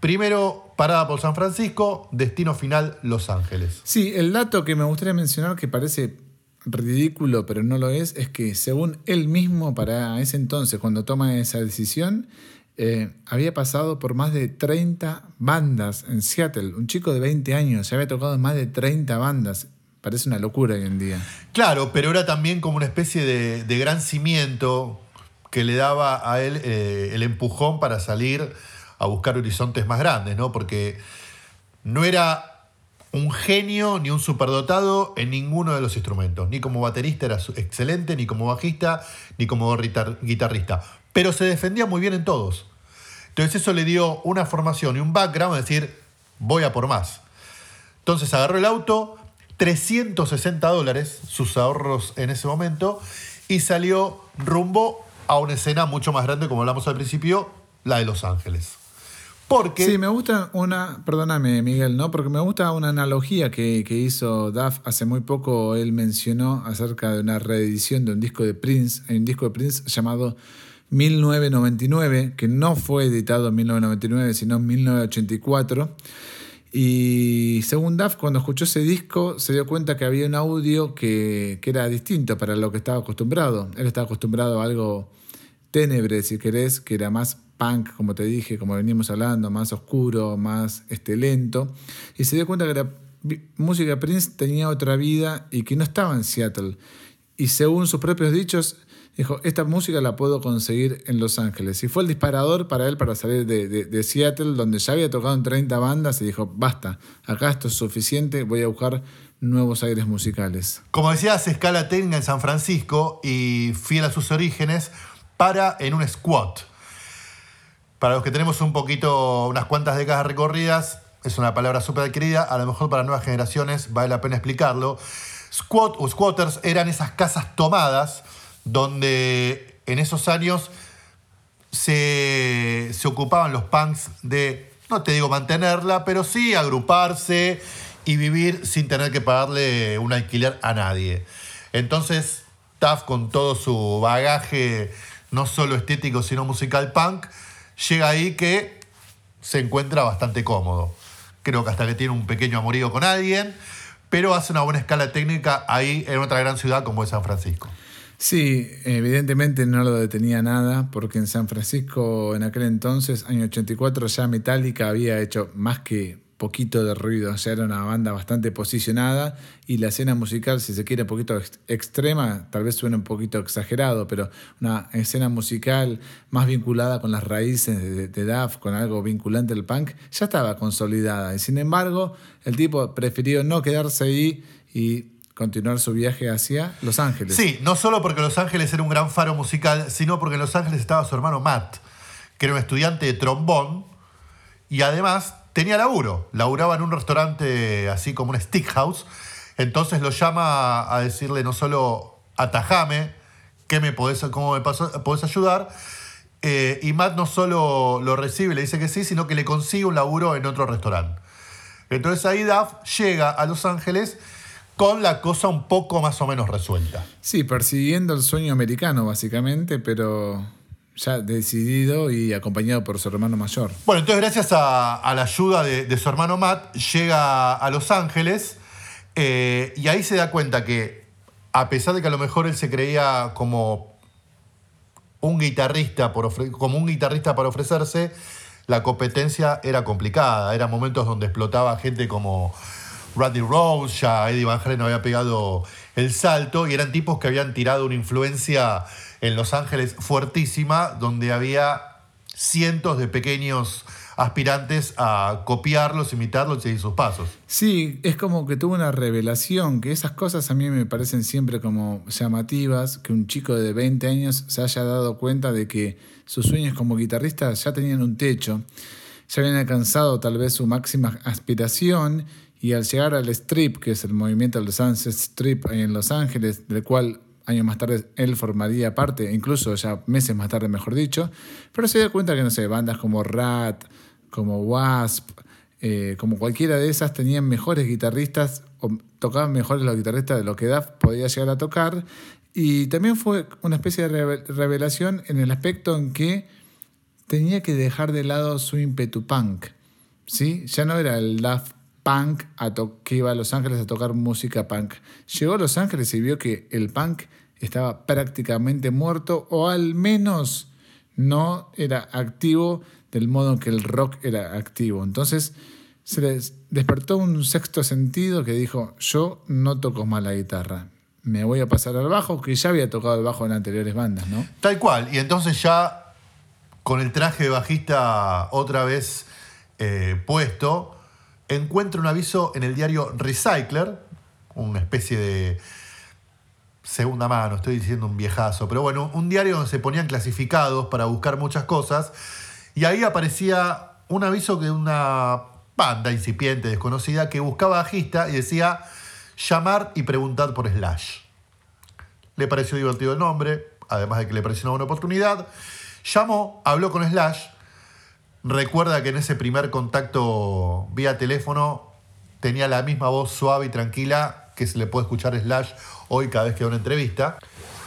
Primero parada por San Francisco, destino final Los Ángeles. Sí, el dato que me gustaría mencionar que parece ridículo, pero no lo es, es que según él mismo para ese entonces, cuando toma esa decisión, eh, había pasado por más de 30 bandas en Seattle. Un chico de 20 años, ya había tocado en más de 30 bandas. Parece una locura hoy en día. Claro, pero era también como una especie de, gran cimiento que le daba a él eh, el empujón para salir a buscar horizontes más grandes, ¿no? Porque no era un genio ni un superdotado en ninguno de los instrumentos. Ni como baterista era excelente, ni como bajista, ni como guitar- guitarrista. Pero se defendía muy bien en todos. Entonces eso le dio una formación y un background, es decir, voy a por más. Entonces agarró el auto, 360 dólares, sus ahorros en ese momento, y salió rumbo a una escena mucho más grande, como hablamos al principio, la de Los Ángeles. Porque Sí, me gusta una, perdóname Miguel, ¿no? Porque me gusta una analogía que, que hizo Duff hace muy poco. Él mencionó acerca de una reedición de un disco de Prince. Un disco de Prince llamado 1999, que no fue editado en 1999, sino en 1984. Y según Duff, cuando escuchó ese disco, se dio cuenta que había un audio que, que era distinto para lo que estaba acostumbrado. Él estaba acostumbrado a algo ténebre, si querés, que era más punk, como te dije, como venimos hablando, más oscuro, más este, lento. Y se dio cuenta que la música Prince tenía otra vida y que no estaba en Seattle. Y según sus propios dichos, dijo, esta música la puedo conseguir en Los Ángeles. Y fue el disparador para él para salir de, Seattle, donde ya había tocado en 30 bandas, y dijo, basta, acá esto es suficiente, voy a buscar nuevos aires musicales. Como decías, escala técnica en San Francisco y fiel a sus orígenes, para en un squat. Para los que tenemos un poquito, unas cuantas décadas recorridas, es una palabra súper adquirida, a lo mejor para nuevas generaciones vale la pena explicarlo. Squat o squatters eran esas casas tomadas donde en esos años se, se ocupaban los punks de, no te digo mantenerla, pero sí agruparse y vivir sin tener que pagarle un alquiler a nadie. Entonces, Taff, con todo su bagaje, no solo estético, sino musical punk, llega ahí que se encuentra bastante cómodo. Creo que hasta que tiene un pequeño amorío con alguien, pero hace una buena escala técnica ahí en otra gran ciudad como es San Francisco. Sí, evidentemente no lo detenía nada, porque en San Francisco en aquel entonces, año 84, ya Metallica había hecho más que poquito de ruido, ya era una banda bastante posicionada y la escena musical, si se quiere, un poquito ex- extrema, tal vez suene un poquito exagerado, pero una escena musical más vinculada con las raíces de, de con algo vinculante al punk, ya estaba consolidada. Y sin embargo, el tipo prefirió no quedarse ahí y continuar su viaje hacia Los Ángeles. Sí, no solo porque Los Ángeles era un gran faro musical, sino porque en Los Ángeles estaba su hermano Matt, que era un estudiante de trombón y además tenía laburo. Laburaba en un restaurante así como un stick house. Entonces lo llama a decirle no solo atajame, ¿qué me podés, ¿cómo me podés ayudar? Eh, y Matt no solo lo recibe, le dice que sí, sino que le consigue un laburo en otro restaurante. Entonces ahí Duff llega a Los Ángeles con la cosa un poco más o menos resuelta. Sí, persiguiendo el sueño americano, básicamente, pero ya decidido y acompañado por su hermano mayor. Bueno, entonces gracias a, a la ayuda de, de su hermano Matt, llega a Los Ángeles Eh, y ahí se da cuenta que, a pesar de que a lo mejor él se creía como un guitarrista, por ofre- como un guitarrista para ofrecerse, la competencia era complicada. Eran momentos donde explotaba gente como Randy Rose, ya Eddie Van Halen había pegado el salto, y eran tipos que habían tirado una influencia en Los Ángeles fuertísima, donde había cientos de pequeños aspirantes a copiarlos, imitarlos y seguir sus pasos. Sí, es como que tuvo una revelación, que esas cosas a mí me parecen siempre como llamativas, que un chico de 20 años se haya dado cuenta de que sus sueños como guitarrista ya tenían un techo, ya habían alcanzado tal vez su máxima aspiración y al llegar al Strip, que es el movimiento del Sunset Strip en Los Ángeles, del cual años más tarde él formaría parte, incluso ya meses más tarde, mejor dicho, pero se dio cuenta que, no sé, bandas como Rat, como Wasp, eh, como cualquiera de esas, tenían mejores guitarristas o tocaban mejores los guitarristas de lo que Duff podía llegar a tocar. Y también fue una especie de reve- revelación en el aspecto en que tenía que dejar de lado su ímpetu punk. ¿sí? Ya no era el Daft Punk a que iba a Los Ángeles a tocar música punk. Llegó a Los Ángeles y vio que el punk estaba prácticamente muerto o al menos no era activo del modo en que el rock era activo. Entonces se les despertó un sexto sentido que dijo, yo no toco más la guitarra, me voy a pasar al bajo, que ya había tocado el bajo en anteriores bandas, ¿no? Tal cual. Y entonces ya con el traje de bajista otra vez eh, puesto, encuentra un aviso en el diario Recycler, una especie de segunda mano, estoy diciendo un viejazo, pero bueno, un diario donde se ponían clasificados para buscar muchas cosas, y ahí aparecía un aviso de una banda incipiente, desconocida, que buscaba bajista y decía llamar y preguntar por Slash. Le pareció divertido el nombre, además de que le pareció una buena oportunidad. Llamó, habló con Slash. Recuerda que en ese primer contacto vía teléfono tenía la misma voz suave y tranquila que se le puede escuchar Slash hoy cada vez que da una entrevista.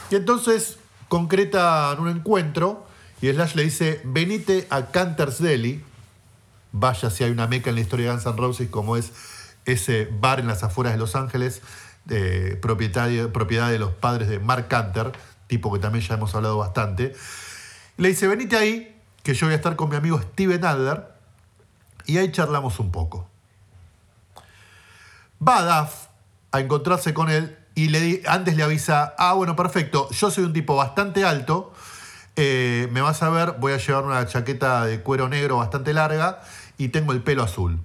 Y entonces concretan un encuentro y Slash le dice, venite a Canter's Deli. Vaya si hay una meca en la historia de Guns N' Roses como es ese bar en las afueras de Los Ángeles, propiedad de los padres de Mark Canter, tipo que también ya hemos hablado bastante. Le dice, venite ahí, que yo voy a estar con mi amigo Steven Adler, y ahí charlamos un poco. Va Duff a encontrarse con él y le antes le avisa, ah, bueno, perfecto, yo soy un tipo bastante alto, eh, me vas a ver, voy a llevar una chaqueta de cuero negro bastante larga y tengo el pelo azul.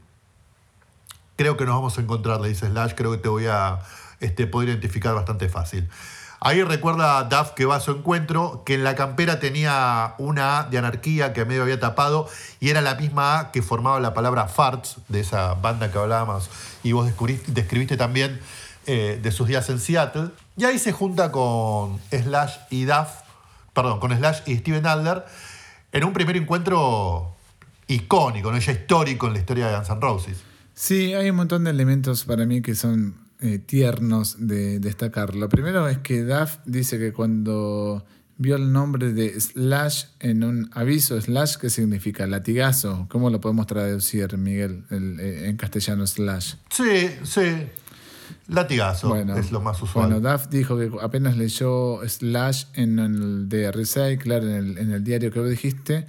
Creo que nos vamos a encontrar, le dice Slash, creo que te voy a este, poder identificar bastante fácil. Ahí recuerda a Duff que va a su encuentro, que en la campera tenía una A de anarquía que medio había tapado y era la misma A que formaba la palabra farts, de esa banda que hablábamos y vos describiste también eh, de sus días en Seattle. Y ahí se junta con Slash y Duff, perdón, con Slash y Steven Adler en un primer encuentro icónico, ¿no? ya histórico en la historia de Guns N' Roses. Sí, hay un montón de elementos para mí que son eh, tiernos de destacar. Lo primero es que Duff dice que cuando vio el nombre de Slash en un aviso, Slash, ¿qué significa? Latigazo. ¿Cómo lo podemos traducir, Miguel, el- eh, en castellano Slash? Sí, sí. Latigazo es lo más usual. Bueno, Duff dijo que apenas leyó Slash en el de Recycler, en el, en el diario que vos dijiste,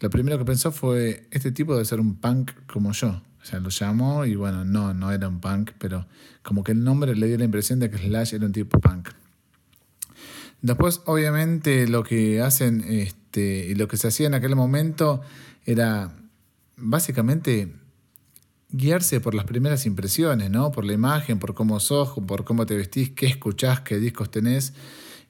lo primero que pensó fue, este tipo debe ser un punk como yo. O sea, lo llamó y bueno, no, no era un punk, pero como que el nombre le dio la impresión de que Slash era un tipo punk. Después, obviamente, lo que hacen este, y lo que se hacía en aquel momento era básicamente guiarse por las primeras impresiones, ¿no? Por la imagen, por cómo sos, por cómo te vestís, qué escuchás, qué discos tenés.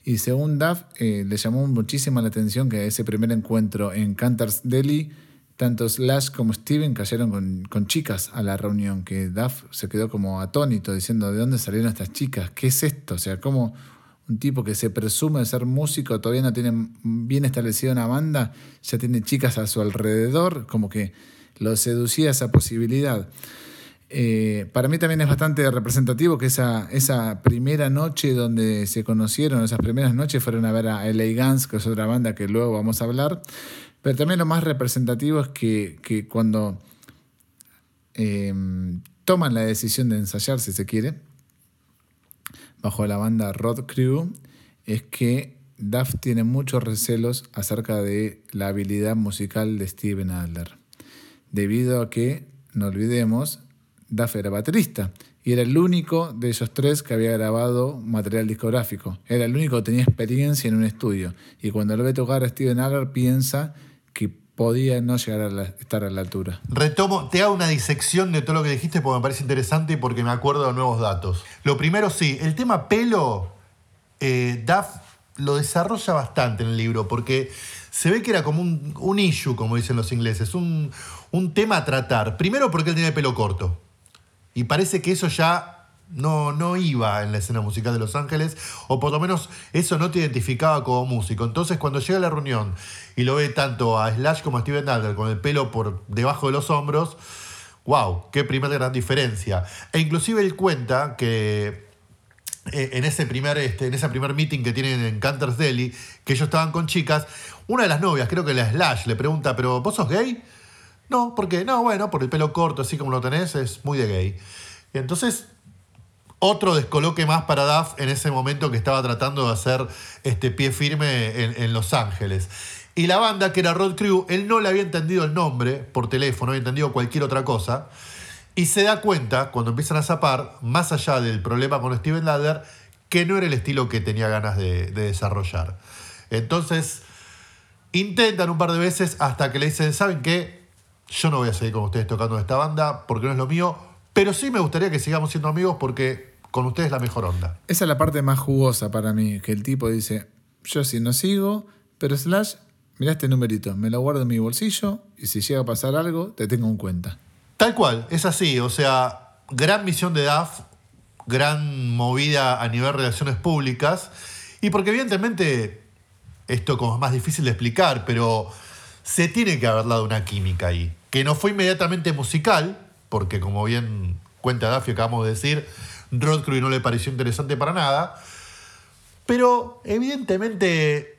Y según Duff, eh, le llamó muchísima la atención que ese primer encuentro en Canter's Deli, tanto Slash como Steven cayeron con, con chicas a la reunión, que Duff se quedó como atónito diciendo, ¿de dónde salieron estas chicas? ¿Qué es esto? O sea, ¿cómo un tipo que se presume de ser músico, todavía no tiene bien establecida una banda, ya tiene chicas a su alrededor, como que lo seducía esa posibilidad. Eh, para mí también es bastante representativo que esa, esa primera noche donde se conocieron, esas primeras noches fueron a ver a LA Guns, que es otra banda que luego vamos a hablar. Pero también lo más representativo es que, que cuando eh, toman la decisión de ensayar, si se quiere, bajo la banda Rod Crew es que Duff tiene muchos recelos acerca de la habilidad musical de Steven Adler, debido a que, no olvidemos, Duff era baterista y era el único de esos tres que había grabado material discográfico. Era el único que tenía experiencia en un estudio. Y cuando lo ve tocar a Steven Adler piensa que podía no llegar a estar a la altura. Retomo, te hago una disección de todo lo que dijiste porque me parece interesante y porque me acuerdo de nuevos datos. Lo primero, sí, el tema pelo, eh, Duff lo desarrolla bastante en el libro porque se ve que era como un, un issue, como dicen los ingleses, un, un tema a tratar. Primero porque él tiene pelo corto. Y parece que eso ya no, no iba en la escena musical de Los Ángeles, o por lo menos eso no te identificaba como músico. Entonces cuando llega a la reunión y lo ve tanto a Slash como a Steven Adler con el pelo por debajo de los hombros, wow, qué primera gran diferencia. E inclusive él cuenta que eh, en ese primer, este, en ese primer meeting que tienen en Canter's Deli, que ellos estaban con chicas, una de las novias, creo que la Slash, le pregunta, ¿pero vos sos gay? No, porque no, bueno, por el pelo corto, así como lo tenés, es muy de gay. Entonces, otro descoloque más para Duff en ese momento que estaba tratando de hacer este pie firme en, Los Ángeles. Y la banda, que era Rod Crew, él no le había entendido el nombre por teléfono, había entendido cualquier otra cosa. Y se da cuenta, cuando empiezan a zapar, más allá del problema con Steven Ladder, que no era el estilo que tenía ganas de desarrollar. Entonces, intentan un par de veces hasta que le dicen, ¿saben qué? Yo no voy a seguir con ustedes tocando esta banda porque no es lo mío, pero sí me gustaría que sigamos siendo amigos porque con ustedes es la mejor onda. Esa es la parte más jugosa para mí, que el tipo dice, yo sí no sigo, pero Slash, mira este numerito, me lo guardo en mi bolsillo y si llega a pasar algo, te tengo en cuenta. Tal cual, es así, o sea, gran misión de DAF, gran movida a nivel de relaciones públicas, y porque evidentemente esto como es más difícil de explicar, pero se tiene que haber dado una química ahí que no fue inmediatamente musical, porque como bien cuenta Daffy, acabamos de decir, Rod Crew no le pareció interesante para nada, pero evidentemente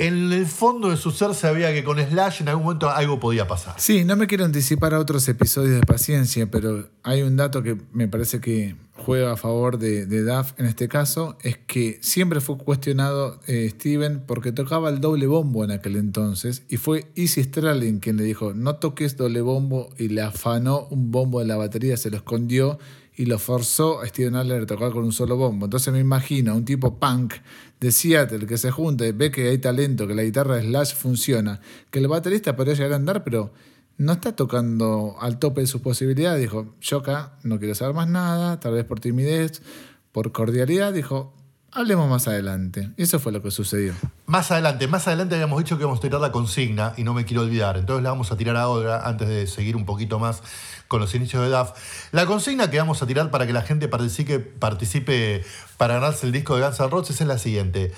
en el fondo de su ser sabía que con Slash en algún momento algo podía pasar. Sí, no me quiero anticipar a otros episodios de paciencia, pero hay un dato que me parece que juega a favor de, Duff en este caso, es que siempre fue cuestionado eh, Steven porque tocaba el doble bombo en aquel entonces y fue Easy Stralin quien le dijo no toques doble bombo y le afanó un bombo de la batería, se lo escondió y lo forzó a Steven Adler a tocar con un solo bombo. Entonces me imagino un tipo punk de Seattle que se junta y ve que hay talento, que la guitarra Slash funciona, que el baterista podría llegar a andar, pero no está tocando al tope de sus posibilidades. Dijo, yo acá no quiero saber más nada, tal vez por timidez, por cordialidad. Dijo, hablemos más adelante. Eso fue lo que sucedió. Más adelante, más adelante habíamos dicho que íbamos a tirar la consigna y no me quiero olvidar. Entonces la vamos a tirar ahora antes de seguir un poquito más con los inicios de DAF. La consigna que vamos a tirar para que la gente participe, participe para ganarse el disco de Guns N' Roses es la siguiente.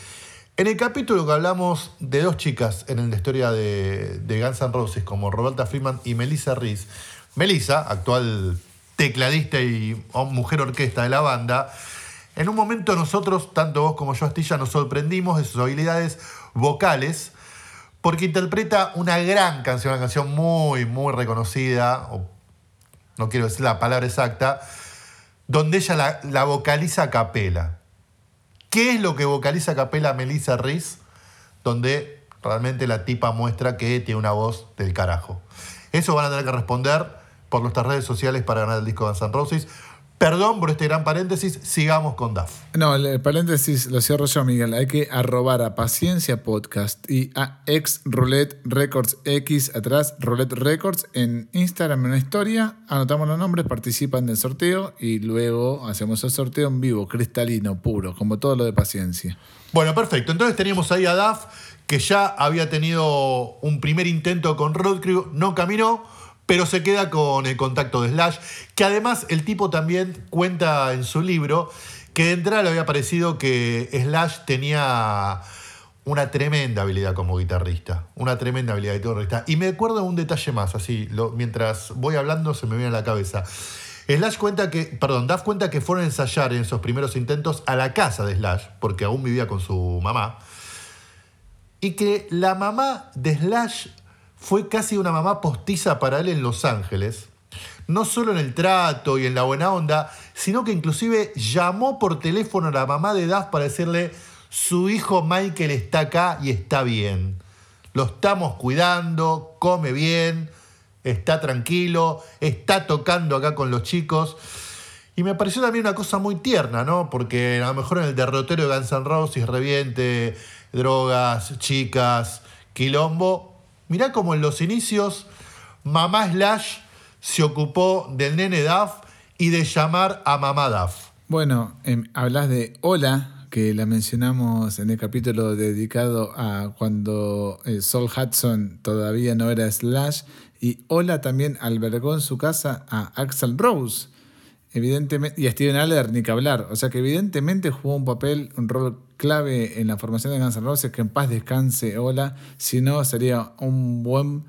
En el capítulo que hablamos de dos chicas en la historia de, de Guns N' Roses, como Roberta Freeman y Melissa Reese, Melissa, actual tecladista y mujer orquesta de la banda, en un momento nosotros, tanto vos como yo, Astilla, nos sorprendimos de sus habilidades vocales, porque interpreta una gran canción, una canción muy, muy reconocida, no quiero decir la palabra exacta, donde ella la, vocaliza a capela. ¿Qué es lo que vocaliza a capela Melissa Reese? Donde realmente la tipa muestra que tiene una voz del carajo. Eso van a tener que responder por nuestras redes sociales para ganar el disco de San Roses. Perdón por este gran paréntesis, sigamos con DAF. No, el paréntesis lo cierro yo, Miguel. Hay que arrobar a Paciencia Podcast y a ex Roulette Records X atrás, Roulette Records, en Instagram en una historia. Anotamos los nombres, participan del sorteo y luego hacemos el sorteo en vivo, cristalino, puro, como todo lo de Paciencia. Bueno, perfecto. Entonces teníamos ahí a DAF, que ya había tenido un primer intento con Road Crew, no caminó pero se queda con el contacto de Slash, que además el tipo también cuenta en su libro que de entrada le había parecido que Slash tenía una tremenda habilidad como guitarrista, una tremenda habilidad de guitarrista. Y me acuerdo de un detalle más, así, mientras voy hablando se me viene a la cabeza. Slash cuenta que, perdón, Duff cuenta que fueron a ensayar en esos primeros intentos a la casa de Slash, porque aún vivía con su mamá, y que la mamá de Slash fue casi una mamá postiza para él en Los Ángeles. no solo en el trato y en la buena onda, sino que inclusive llamó por teléfono a la mamá de Duff para decirle, su hijo Michael está acá y está bien. Lo estamos cuidando, come bien, está tranquilo, está tocando acá con los chicos. Y me pareció también una cosa muy tierna, ¿no? Porque a lo mejor en el derrotero de Guns N' Roses reviente, drogas, chicas, quilombo. Mirá como en los inicios, mamá Slash se ocupó del nene Duff y de llamar a mamá Duff. Bueno, em, hablas de Hola, que la mencionamos en el capítulo dedicado a cuando eh, Sol Hudson todavía no era Slash. Y Hola también albergó en su casa a Axel Rose evidentemente, y a Steven Aller ni que hablar. O sea que evidentemente jugó un papel, un rol clave en la formación de Guns N' Roses, que en paz descanse, hola. Si no, sería un buen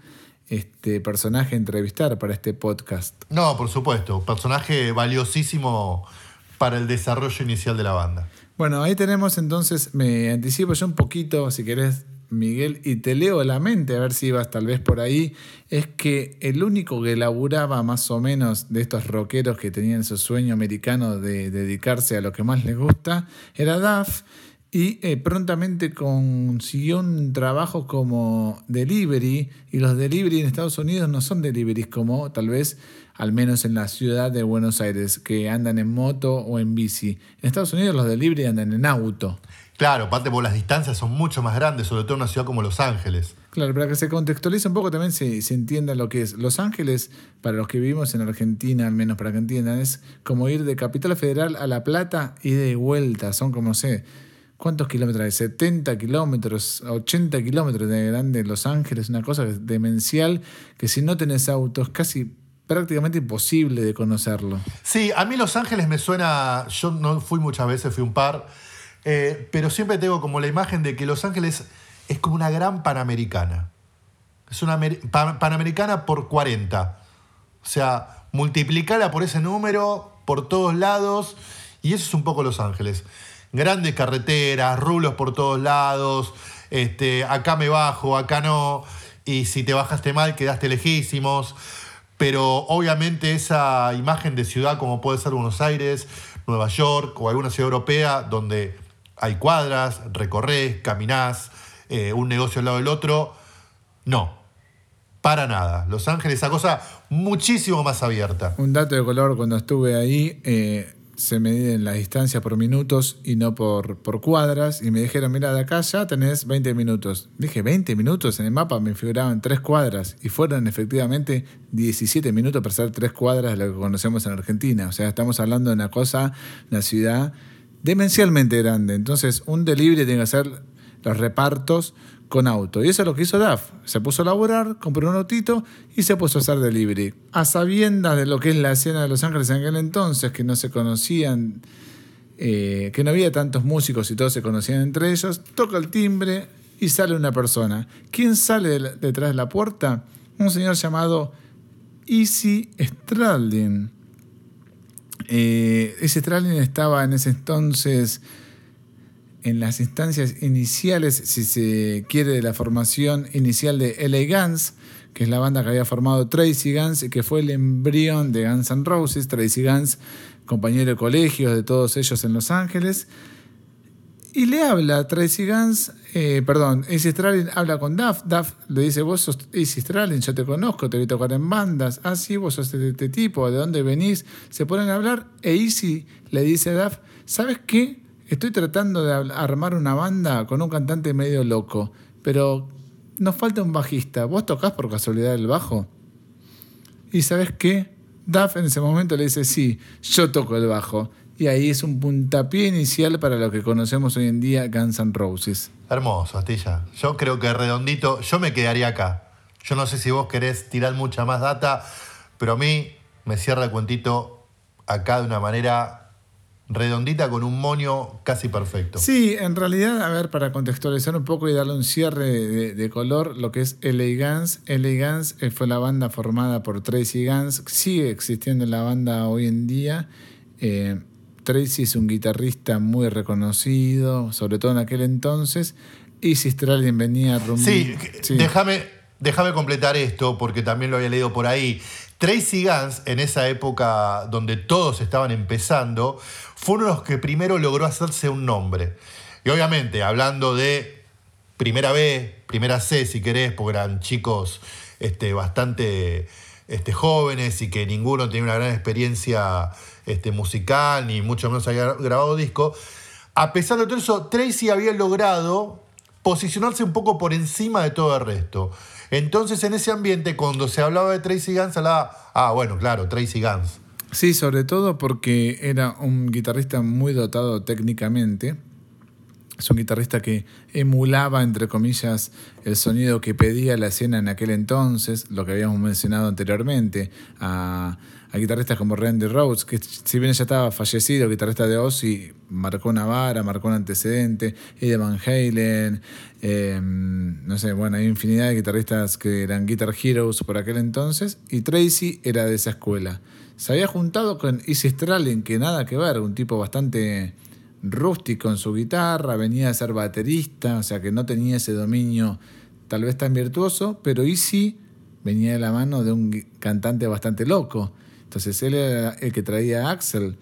este, personaje a entrevistar para este podcast. No, por supuesto, personaje valiosísimo para el desarrollo inicial de la banda. Bueno, ahí tenemos entonces, me anticipo yo un poquito, si querés, Miguel, y te leo la mente, a ver si ibas tal vez por ahí, es que el único que laburaba más o menos de estos rockeros que tenían su sueño americano de dedicarse a lo que más les gusta era Duff. Y eh, prontamente consiguió un trabajo como delivery, y los delivery en Estados Unidos no son deliveries como tal vez, al menos en la ciudad de Buenos Aires, que andan en moto o en bici. En Estados Unidos los delivery andan en auto. Claro, aparte por las distancias son mucho más grandes, sobre todo en una ciudad como Los Ángeles. Claro, para que se contextualice un poco también se, se, entienda lo que es. Los Ángeles, para los que vivimos en Argentina, al menos para que entiendan, es como ir de Capital Federal a La Plata y de vuelta. Son como, sé, ¿cuántos kilómetros? 70 kilómetros, 80 kilómetros de grande Los Ángeles, una cosa demencial que si no tenés auto es casi prácticamente imposible de conocerlo. Sí, a mí Los Ángeles me suena, yo no fui muchas veces, fui un par eh, pero siempre tengo como la imagen de que Los Ángeles es como una gran panamericana. Es una panamericana por 40. O sea, multiplicala por ese número, por todos lados, y eso es un poco Los Ángeles. Grandes carreteras, rulos por todos lados, este, acá me bajo, acá no, y si te bajaste mal quedaste lejísimos. Pero obviamente esa imagen de ciudad como puede ser Buenos Aires, Nueva York o alguna ciudad europea donde hay cuadras, recorres, caminás, eh, un negocio al lado del otro. No, para nada. Los Ángeles, esa cosa muchísimo más abierta. Un dato de color, cuando estuve ahí, eh, se medían las distancias por minutos y no por, por cuadras. Y me dijeron, mira, de acá ya tenés 20 minutos. Dije, 20 minutos en el mapa me figuraban tres cuadras. Y fueron efectivamente 17 minutos para hacer tres cuadras de lo que conocemos en Argentina. O sea, estamos hablando de una cosa, una ciudad demencialmente grande. Entonces, un delivery tiene que hacer los repartos con auto. Y eso es lo que hizo DAF. Se puso a laburar, compró un autito y se puso a hacer delivery. A sabiendas de lo que es la escena de Los Ángeles en aquel entonces, que no se conocían, eh, que no había tantos músicos y todos se conocían entre ellos, toca el timbre y sale una persona. ¿Quién sale detrás de la puerta? Un señor llamado Easy Stradlin eh, ese Stralin estaba en ese entonces en las instancias iniciales, si se quiere, de la formación inicial de LA Guns, que es la banda que había formado Tracy Guns y que fue el embrión de Guns Roses. Tracy Guns, compañero de colegio de todos ellos en Los Ángeles. Y le habla Tracy Gans, eh, perdón, Easy Stralin habla con Duff. Duff le dice, vos sos Easy Stralin, yo te conozco, te vi tocar en bandas. Ah, sí, vos sos de este tipo, ¿de dónde venís? Se ponen a hablar e Easy le dice a Duff, ¿sabes qué? Estoy tratando de armar una banda con un cantante medio loco, pero nos falta un bajista. ¿Vos tocas por casualidad el bajo? ¿Y sabes qué? Duff en ese momento le dice, sí, yo toco el bajo. Y ahí es un puntapié inicial para lo que conocemos hoy en día Guns N' Roses. Hermoso, Astilla. Yo creo que redondito, yo me quedaría acá. Yo no sé si vos querés tirar mucha más data, pero a mí me cierra el cuentito acá de una manera redondita con un moño casi perfecto. Sí, en realidad, a ver, para contextualizar un poco y darle un cierre de, color, lo que es LA Guns. LA Guns eh, fue la banda formada por Tracy Guns, sigue existiendo en la banda hoy en día. Eh, Tracy es un guitarrista muy reconocido, sobre todo en aquel entonces. Y si Stralin venía a Sí, sí. déjame, déjame completar esto, porque también lo había leído por ahí. Tracy Guns, en esa época donde todos estaban empezando, fue uno de los que primero logró hacerse un nombre. Y obviamente, hablando de primera B, primera C, si querés, porque eran chicos este, bastante este, jóvenes y que ninguno tenía una gran experiencia este, musical, ni mucho menos había grabado disco. A pesar de todo eso, Tracy había logrado posicionarse un poco por encima de todo el resto. Entonces, en ese ambiente, cuando se hablaba de Tracy Guns, hablaba, ah, bueno, claro, Tracy Guns. Sí, sobre todo porque era un guitarrista muy dotado técnicamente. Es un guitarrista que emulaba, entre comillas, el sonido que pedía la escena en aquel entonces, lo que habíamos mencionado anteriormente, a, guitarristas como Randy Rhodes, que si bien ya estaba fallecido, guitarrista de Ozzy, marcó una vara, marcó un antecedente, Eddie Van Halen, em, no sé, bueno, hay infinidad de guitarristas que eran Guitar Heroes por aquel entonces, y Tracy era de esa escuela. Se había juntado con Izzy Stralin, que nada que ver, un tipo bastante rústico en su guitarra, venía a ser baterista, o sea que no tenía ese dominio tal vez tan virtuoso, pero Easy venía de la mano de un cantante bastante loco. Entonces él era el que traía a Axel.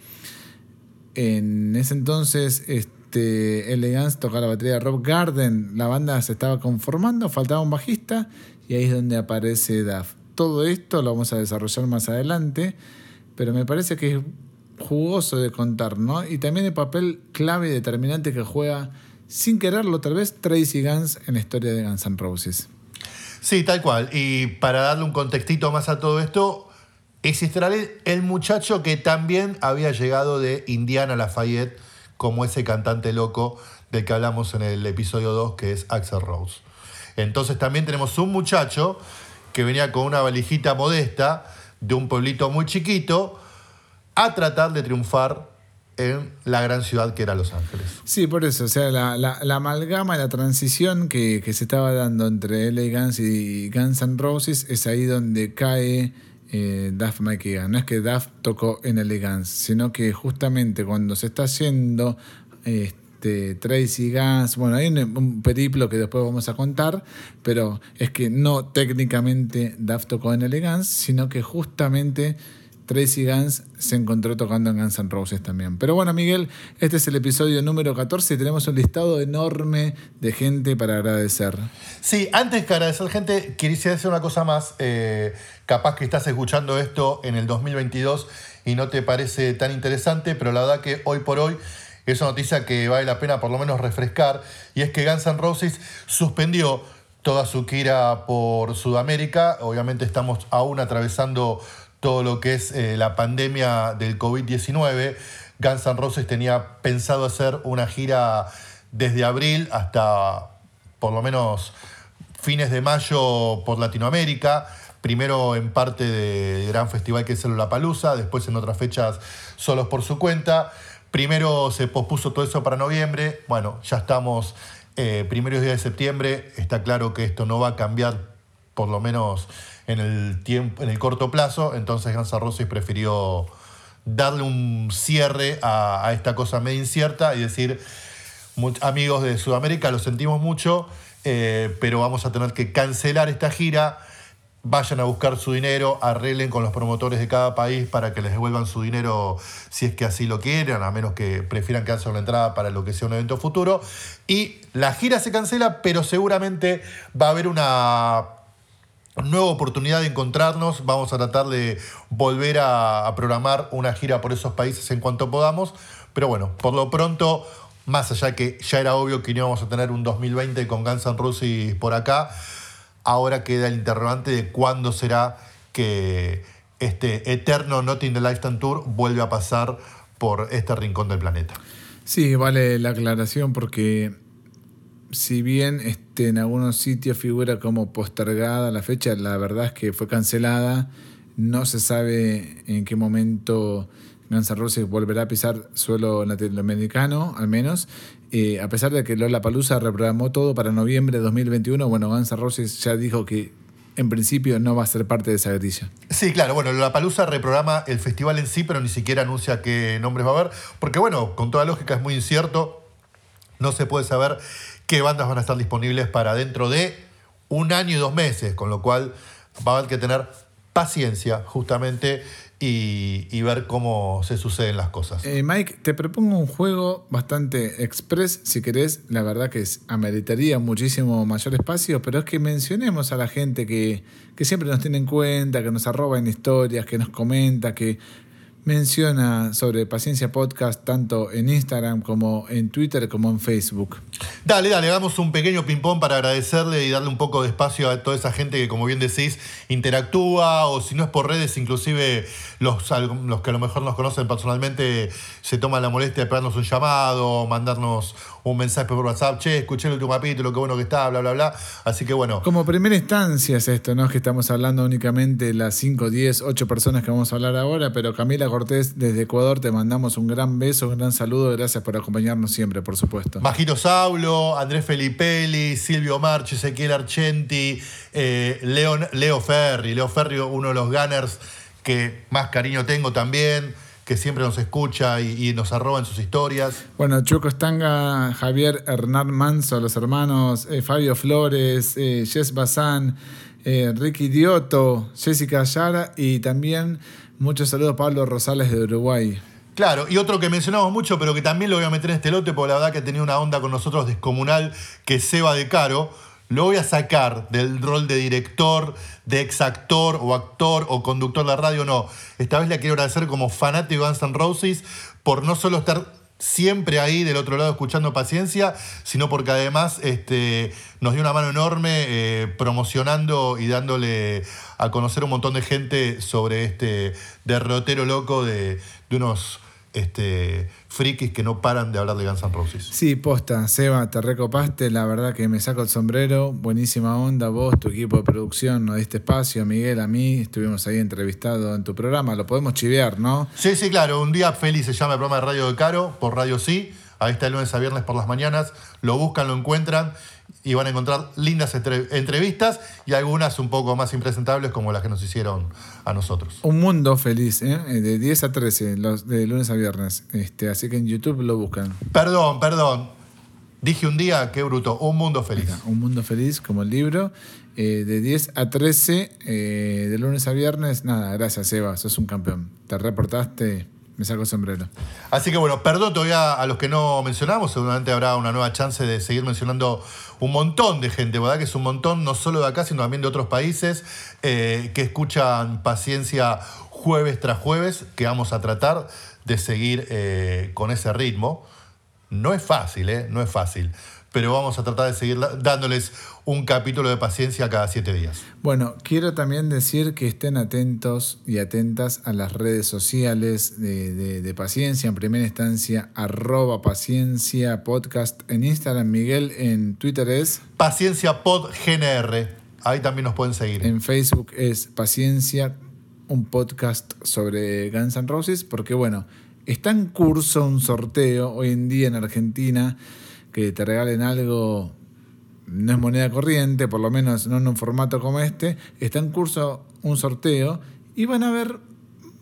En ese entonces, este, Elegance tocaba la batería de Rob Garden, la banda se estaba conformando, faltaba un bajista y ahí es donde aparece Duff. Todo esto lo vamos a desarrollar más adelante, pero me parece que es jugoso de contar, ¿no? Y también el papel clave y determinante que juega, sin quererlo tal vez, Tracy Guns en la historia de Guns N' Roses. Sí, tal cual. Y para darle un contextito más a todo esto, es el muchacho que también había llegado de Indiana Lafayette como ese cantante loco del que hablamos en el episodio 2, que es Axel Rose. Entonces también tenemos un muchacho que venía con una valijita modesta de un pueblito muy chiquito, a tratar de triunfar en la gran ciudad que era Los Ángeles. Sí, por eso, o sea, la, la, amalgama, la transición que, se estaba dando entre LA Guns y Guns N' Roses es ahí donde cae eh, Duff McKagan. No es que Duff tocó en LA Guns, sino que justamente cuando se está haciendo este, Tracy Guns, bueno, hay un, periplo que después vamos a contar, pero es que no técnicamente Duff tocó en LA Guns, sino que justamente Tracy Guns se encontró tocando en Guns N' Roses también. Pero bueno, Miguel, este es el episodio número 14 y tenemos un listado enorme de gente para agradecer. Sí, antes que agradecer gente, quisiera decir una cosa más. Eh, capaz que estás escuchando esto en el 2022 y no te parece tan interesante, pero la verdad que hoy por hoy es una noticia que vale la pena por lo menos refrescar, y es que Guns N' Roses suspendió toda su gira por Sudamérica. Obviamente estamos aún atravesando todo lo que es eh, la pandemia del COVID-19. Guns N' Roses tenía pensado hacer una gira desde abril hasta por lo menos fines de mayo por Latinoamérica. Primero en parte del gran festival que es el Palusa, después en otras fechas solos por su cuenta. Primero se pospuso todo eso para noviembre. Bueno, ya estamos eh, primeros días de septiembre. Está claro que esto no va a cambiar, por lo menos en el, tiempo, en el corto plazo, entonces Gansa Rossi prefirió darle un cierre a, esta cosa medio incierta y decir, amigos de Sudamérica, lo sentimos mucho, eh, pero vamos a tener que cancelar esta gira. Vayan a buscar su dinero, arreglen con los promotores de cada país para que les devuelvan su dinero si es que así lo quieren, a menos que prefieran quedarse la entrada para lo que sea un evento futuro. Y la gira se cancela, pero seguramente va a haber una nueva oportunidad de encontrarnos. Vamos a tratar de volver a, programar una gira por esos países en cuanto podamos. Pero bueno, por lo pronto, más allá que ya era obvio que no íbamos a tener un 2020 con Guns N' Roses por acá, ahora queda el interrogante de cuándo será que este eterno Not in the Lifetime Tour vuelve a pasar por este rincón del planeta. Sí, vale la aclaración porque si bien este, en algunos sitios figura como postergada la fecha, la verdad es que fue cancelada. No se sabe en qué momento Guns N' Roses volverá a pisar suelo latinoamericano, al menos. Eh, a pesar de que Lola Palusa reprogramó todo para noviembre de 2021, bueno, Guns N' Roses ya dijo que en principio no va a ser parte de esa grilla. Sí, claro. Bueno, Lola Palusa reprograma el festival en sí, pero ni siquiera anuncia qué nombres va a haber. Porque, bueno, con toda lógica es muy incierto. No se puede saber qué bandas van a estar disponibles para dentro de un año y dos meses, con lo cual va a haber que tener paciencia, justamente, y, ver cómo se suceden las cosas. Eh, Mike, te propongo un juego bastante express, si querés. La verdad que es, ameritaría muchísimo mayor espacio, pero es que mencionemos a la gente que, que siempre nos tiene en cuenta, que nos arroba en historias, que nos comenta, que menciona sobre Paciencia Podcast tanto en Instagram como en Twitter como en Facebook. Dale, dale, damos un pequeño ping-pong para agradecerle y darle un poco de espacio a toda esa gente que, como bien decís, interactúa o si no es por redes, inclusive los, los que a lo mejor nos conocen personalmente se toman la molestia de pegarnos un llamado, mandarnos un mensaje por WhatsApp, che, escuché el último capítulo, qué bueno que está, bla, bla, bla. Así que bueno. Como primera instancia es esto, ¿no? Es que estamos hablando únicamente de las 5, 10, 8 personas que vamos a hablar ahora, pero Camila Cortés desde Ecuador te mandamos un gran beso, un gran saludo, gracias por acompañarnos siempre, por supuesto. Majito Saulo, Andrés Felipelli, Silvio Marchi, Ezequiel Argenti, eh, Leo Ferri, Leo Ferri, uno de los gunners que más cariño tengo también que siempre nos escucha y, nos arroba en sus historias. Bueno, Chuco Estanga, Javier Hernán Manso, los hermanos eh, Fabio Flores, eh, Jess Bazán, eh, Ricky Dioto, Jessica Ayara y también muchos saludos a Pablo Rosales de Uruguay. Claro, y otro que mencionamos mucho, pero que también lo voy a meter en este lote, porque la verdad que tenía una onda con nosotros descomunal, que Seba de Caro lo voy a sacar del rol de director, de exactor o actor o conductor de radio, no. Esta vez le quiero agradecer como fanático de Guns N' Roses por no solo estar siempre ahí del otro lado escuchando paciencia, sino porque además este, nos dio una mano enorme eh, promocionando y dándole a conocer un montón de gente sobre este derrotero loco de, de unos este, frikis que no paran de hablar de Guns N' Roses. Sí, posta, Seba, te recopaste, la verdad que me saco el sombrero, buenísima onda, vos, tu equipo de producción, nos diste espacio, Miguel, a mí, estuvimos ahí entrevistados en tu programa, lo podemos chivear, ¿no? Sí, sí, claro, un día feliz se llama el programa de Radio de Caro, por Radio Sí, ahí está el lunes a viernes por las mañanas, lo buscan, lo encuentran y van a encontrar lindas entrevistas y algunas un poco más impresentables como las que nos hicieron a nosotros. Un mundo feliz, ¿eh? de 10 a 13, los, de lunes a viernes. Este, así que en YouTube lo buscan. Perdón, perdón. Dije un día, qué bruto, un mundo feliz. un mundo feliz, como el libro. Eh, de 10 a 13, eh, de lunes a viernes. Nada, gracias, Eva, sos un campeón. Te reportaste me saco el sombrero. Así que bueno, perdón todavía a los que no mencionamos, seguramente habrá una nueva chance de seguir mencionando un montón de gente, ¿verdad? Que es un montón, no solo de acá, sino también de otros países, eh, que escuchan paciencia jueves tras jueves, que vamos a tratar de seguir eh, con ese ritmo. No es fácil, ¿eh? No es fácil pero vamos a tratar de seguir dándoles un capítulo de paciencia cada siete días. Bueno, quiero también decir que estén atentos y atentas a las redes sociales de, paciencia. En primera instancia, arroba paciencia podcast en Instagram. Miguel, en Twitter es... Paciencia Pod GNR. Ahí también nos pueden seguir. En Facebook es Paciencia, un podcast sobre Guns N' Roses, porque bueno, está en curso un sorteo hoy en día en Argentina que te regalen algo no es moneda corriente, por lo menos no en un formato como este, está en curso un sorteo y van a haber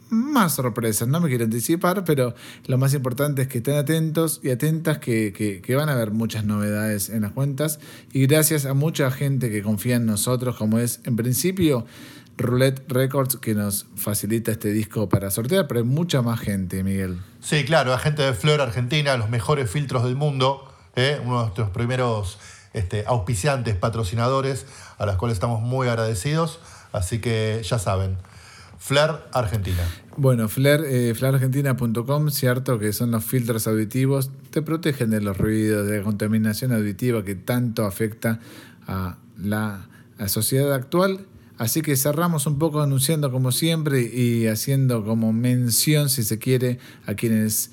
más sorpresas, no me quiero anticipar, pero lo más importante es que estén atentos y atentas que, que, van a haber muchas novedades en las cuentas y gracias a mucha gente que confía en nosotros, como es en principio Roulette Records que nos facilita este disco para sortear, pero hay mucha más gente, Miguel. Sí, claro, la gente de Flor Argentina, los mejores filtros del mundo ¿eh? uno de nuestros primeros este, auspiciantes, patrocinadores, a los cuales estamos muy agradecidos. Así que ya saben, Flair Argentina. Bueno, Flair, eh, flairargentina.com, cierto que son los filtros auditivos, te protegen de los ruidos, de la contaminación auditiva que tanto afecta a la sociedad actual. Así que cerramos un poco anunciando como siempre y haciendo como mención, si se quiere, a quienes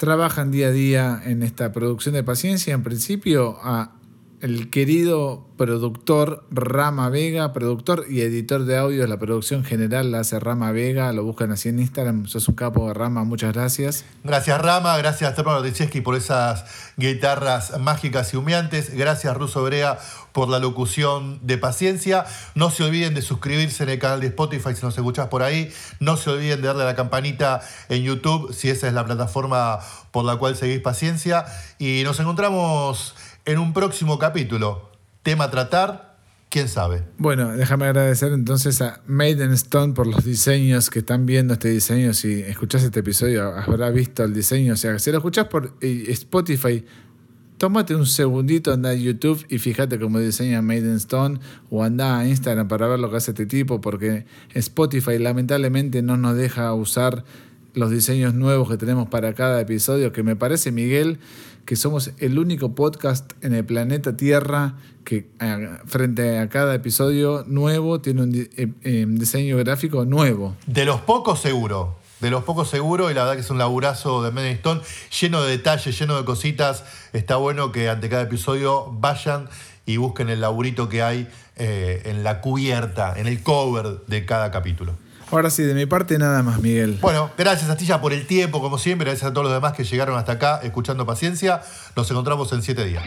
trabajan día a día en esta producción de paciencia. En principio, a el querido productor Rama Vega, productor y editor de audio de la producción general la hace Rama Vega, lo buscan así en Instagram, sos un capo Rama, muchas gracias. Gracias Rama, gracias a Stefano por esas guitarras mágicas y humeantes, gracias Russo Brea por la locución de paciencia. No se olviden de suscribirse en el canal de Spotify si nos escuchás por ahí. No se olviden de darle a la campanita en YouTube si esa es la plataforma por la cual seguís paciencia. Y nos encontramos en un próximo capítulo. Tema a tratar, quién sabe. Bueno, déjame agradecer entonces a Maiden Stone por los diseños que están viendo este diseño. Si escuchás este episodio, habrá visto el diseño. O sea, si lo escuchás por eh, Spotify, tómate un segundito, anda a YouTube y fíjate cómo diseña Maiden Stone o anda a Instagram para ver lo que hace este tipo, porque Spotify lamentablemente no nos deja usar los diseños nuevos que tenemos para cada episodio, que me parece, Miguel, que somos el único podcast en el planeta Tierra que frente a cada episodio nuevo tiene un eh, eh, diseño gráfico nuevo. De los pocos seguro, de los pocos seguro y la verdad que es un laburazo de Stone, lleno de detalles, lleno de cositas. Está bueno que ante cada episodio vayan y busquen el laburito que hay eh, en la cubierta, en el cover de cada capítulo. Ahora sí, de mi parte nada más, Miguel. Bueno, gracias Astilla por el tiempo, como siempre. Gracias a todos los demás que llegaron hasta acá escuchando paciencia. Nos encontramos en siete días.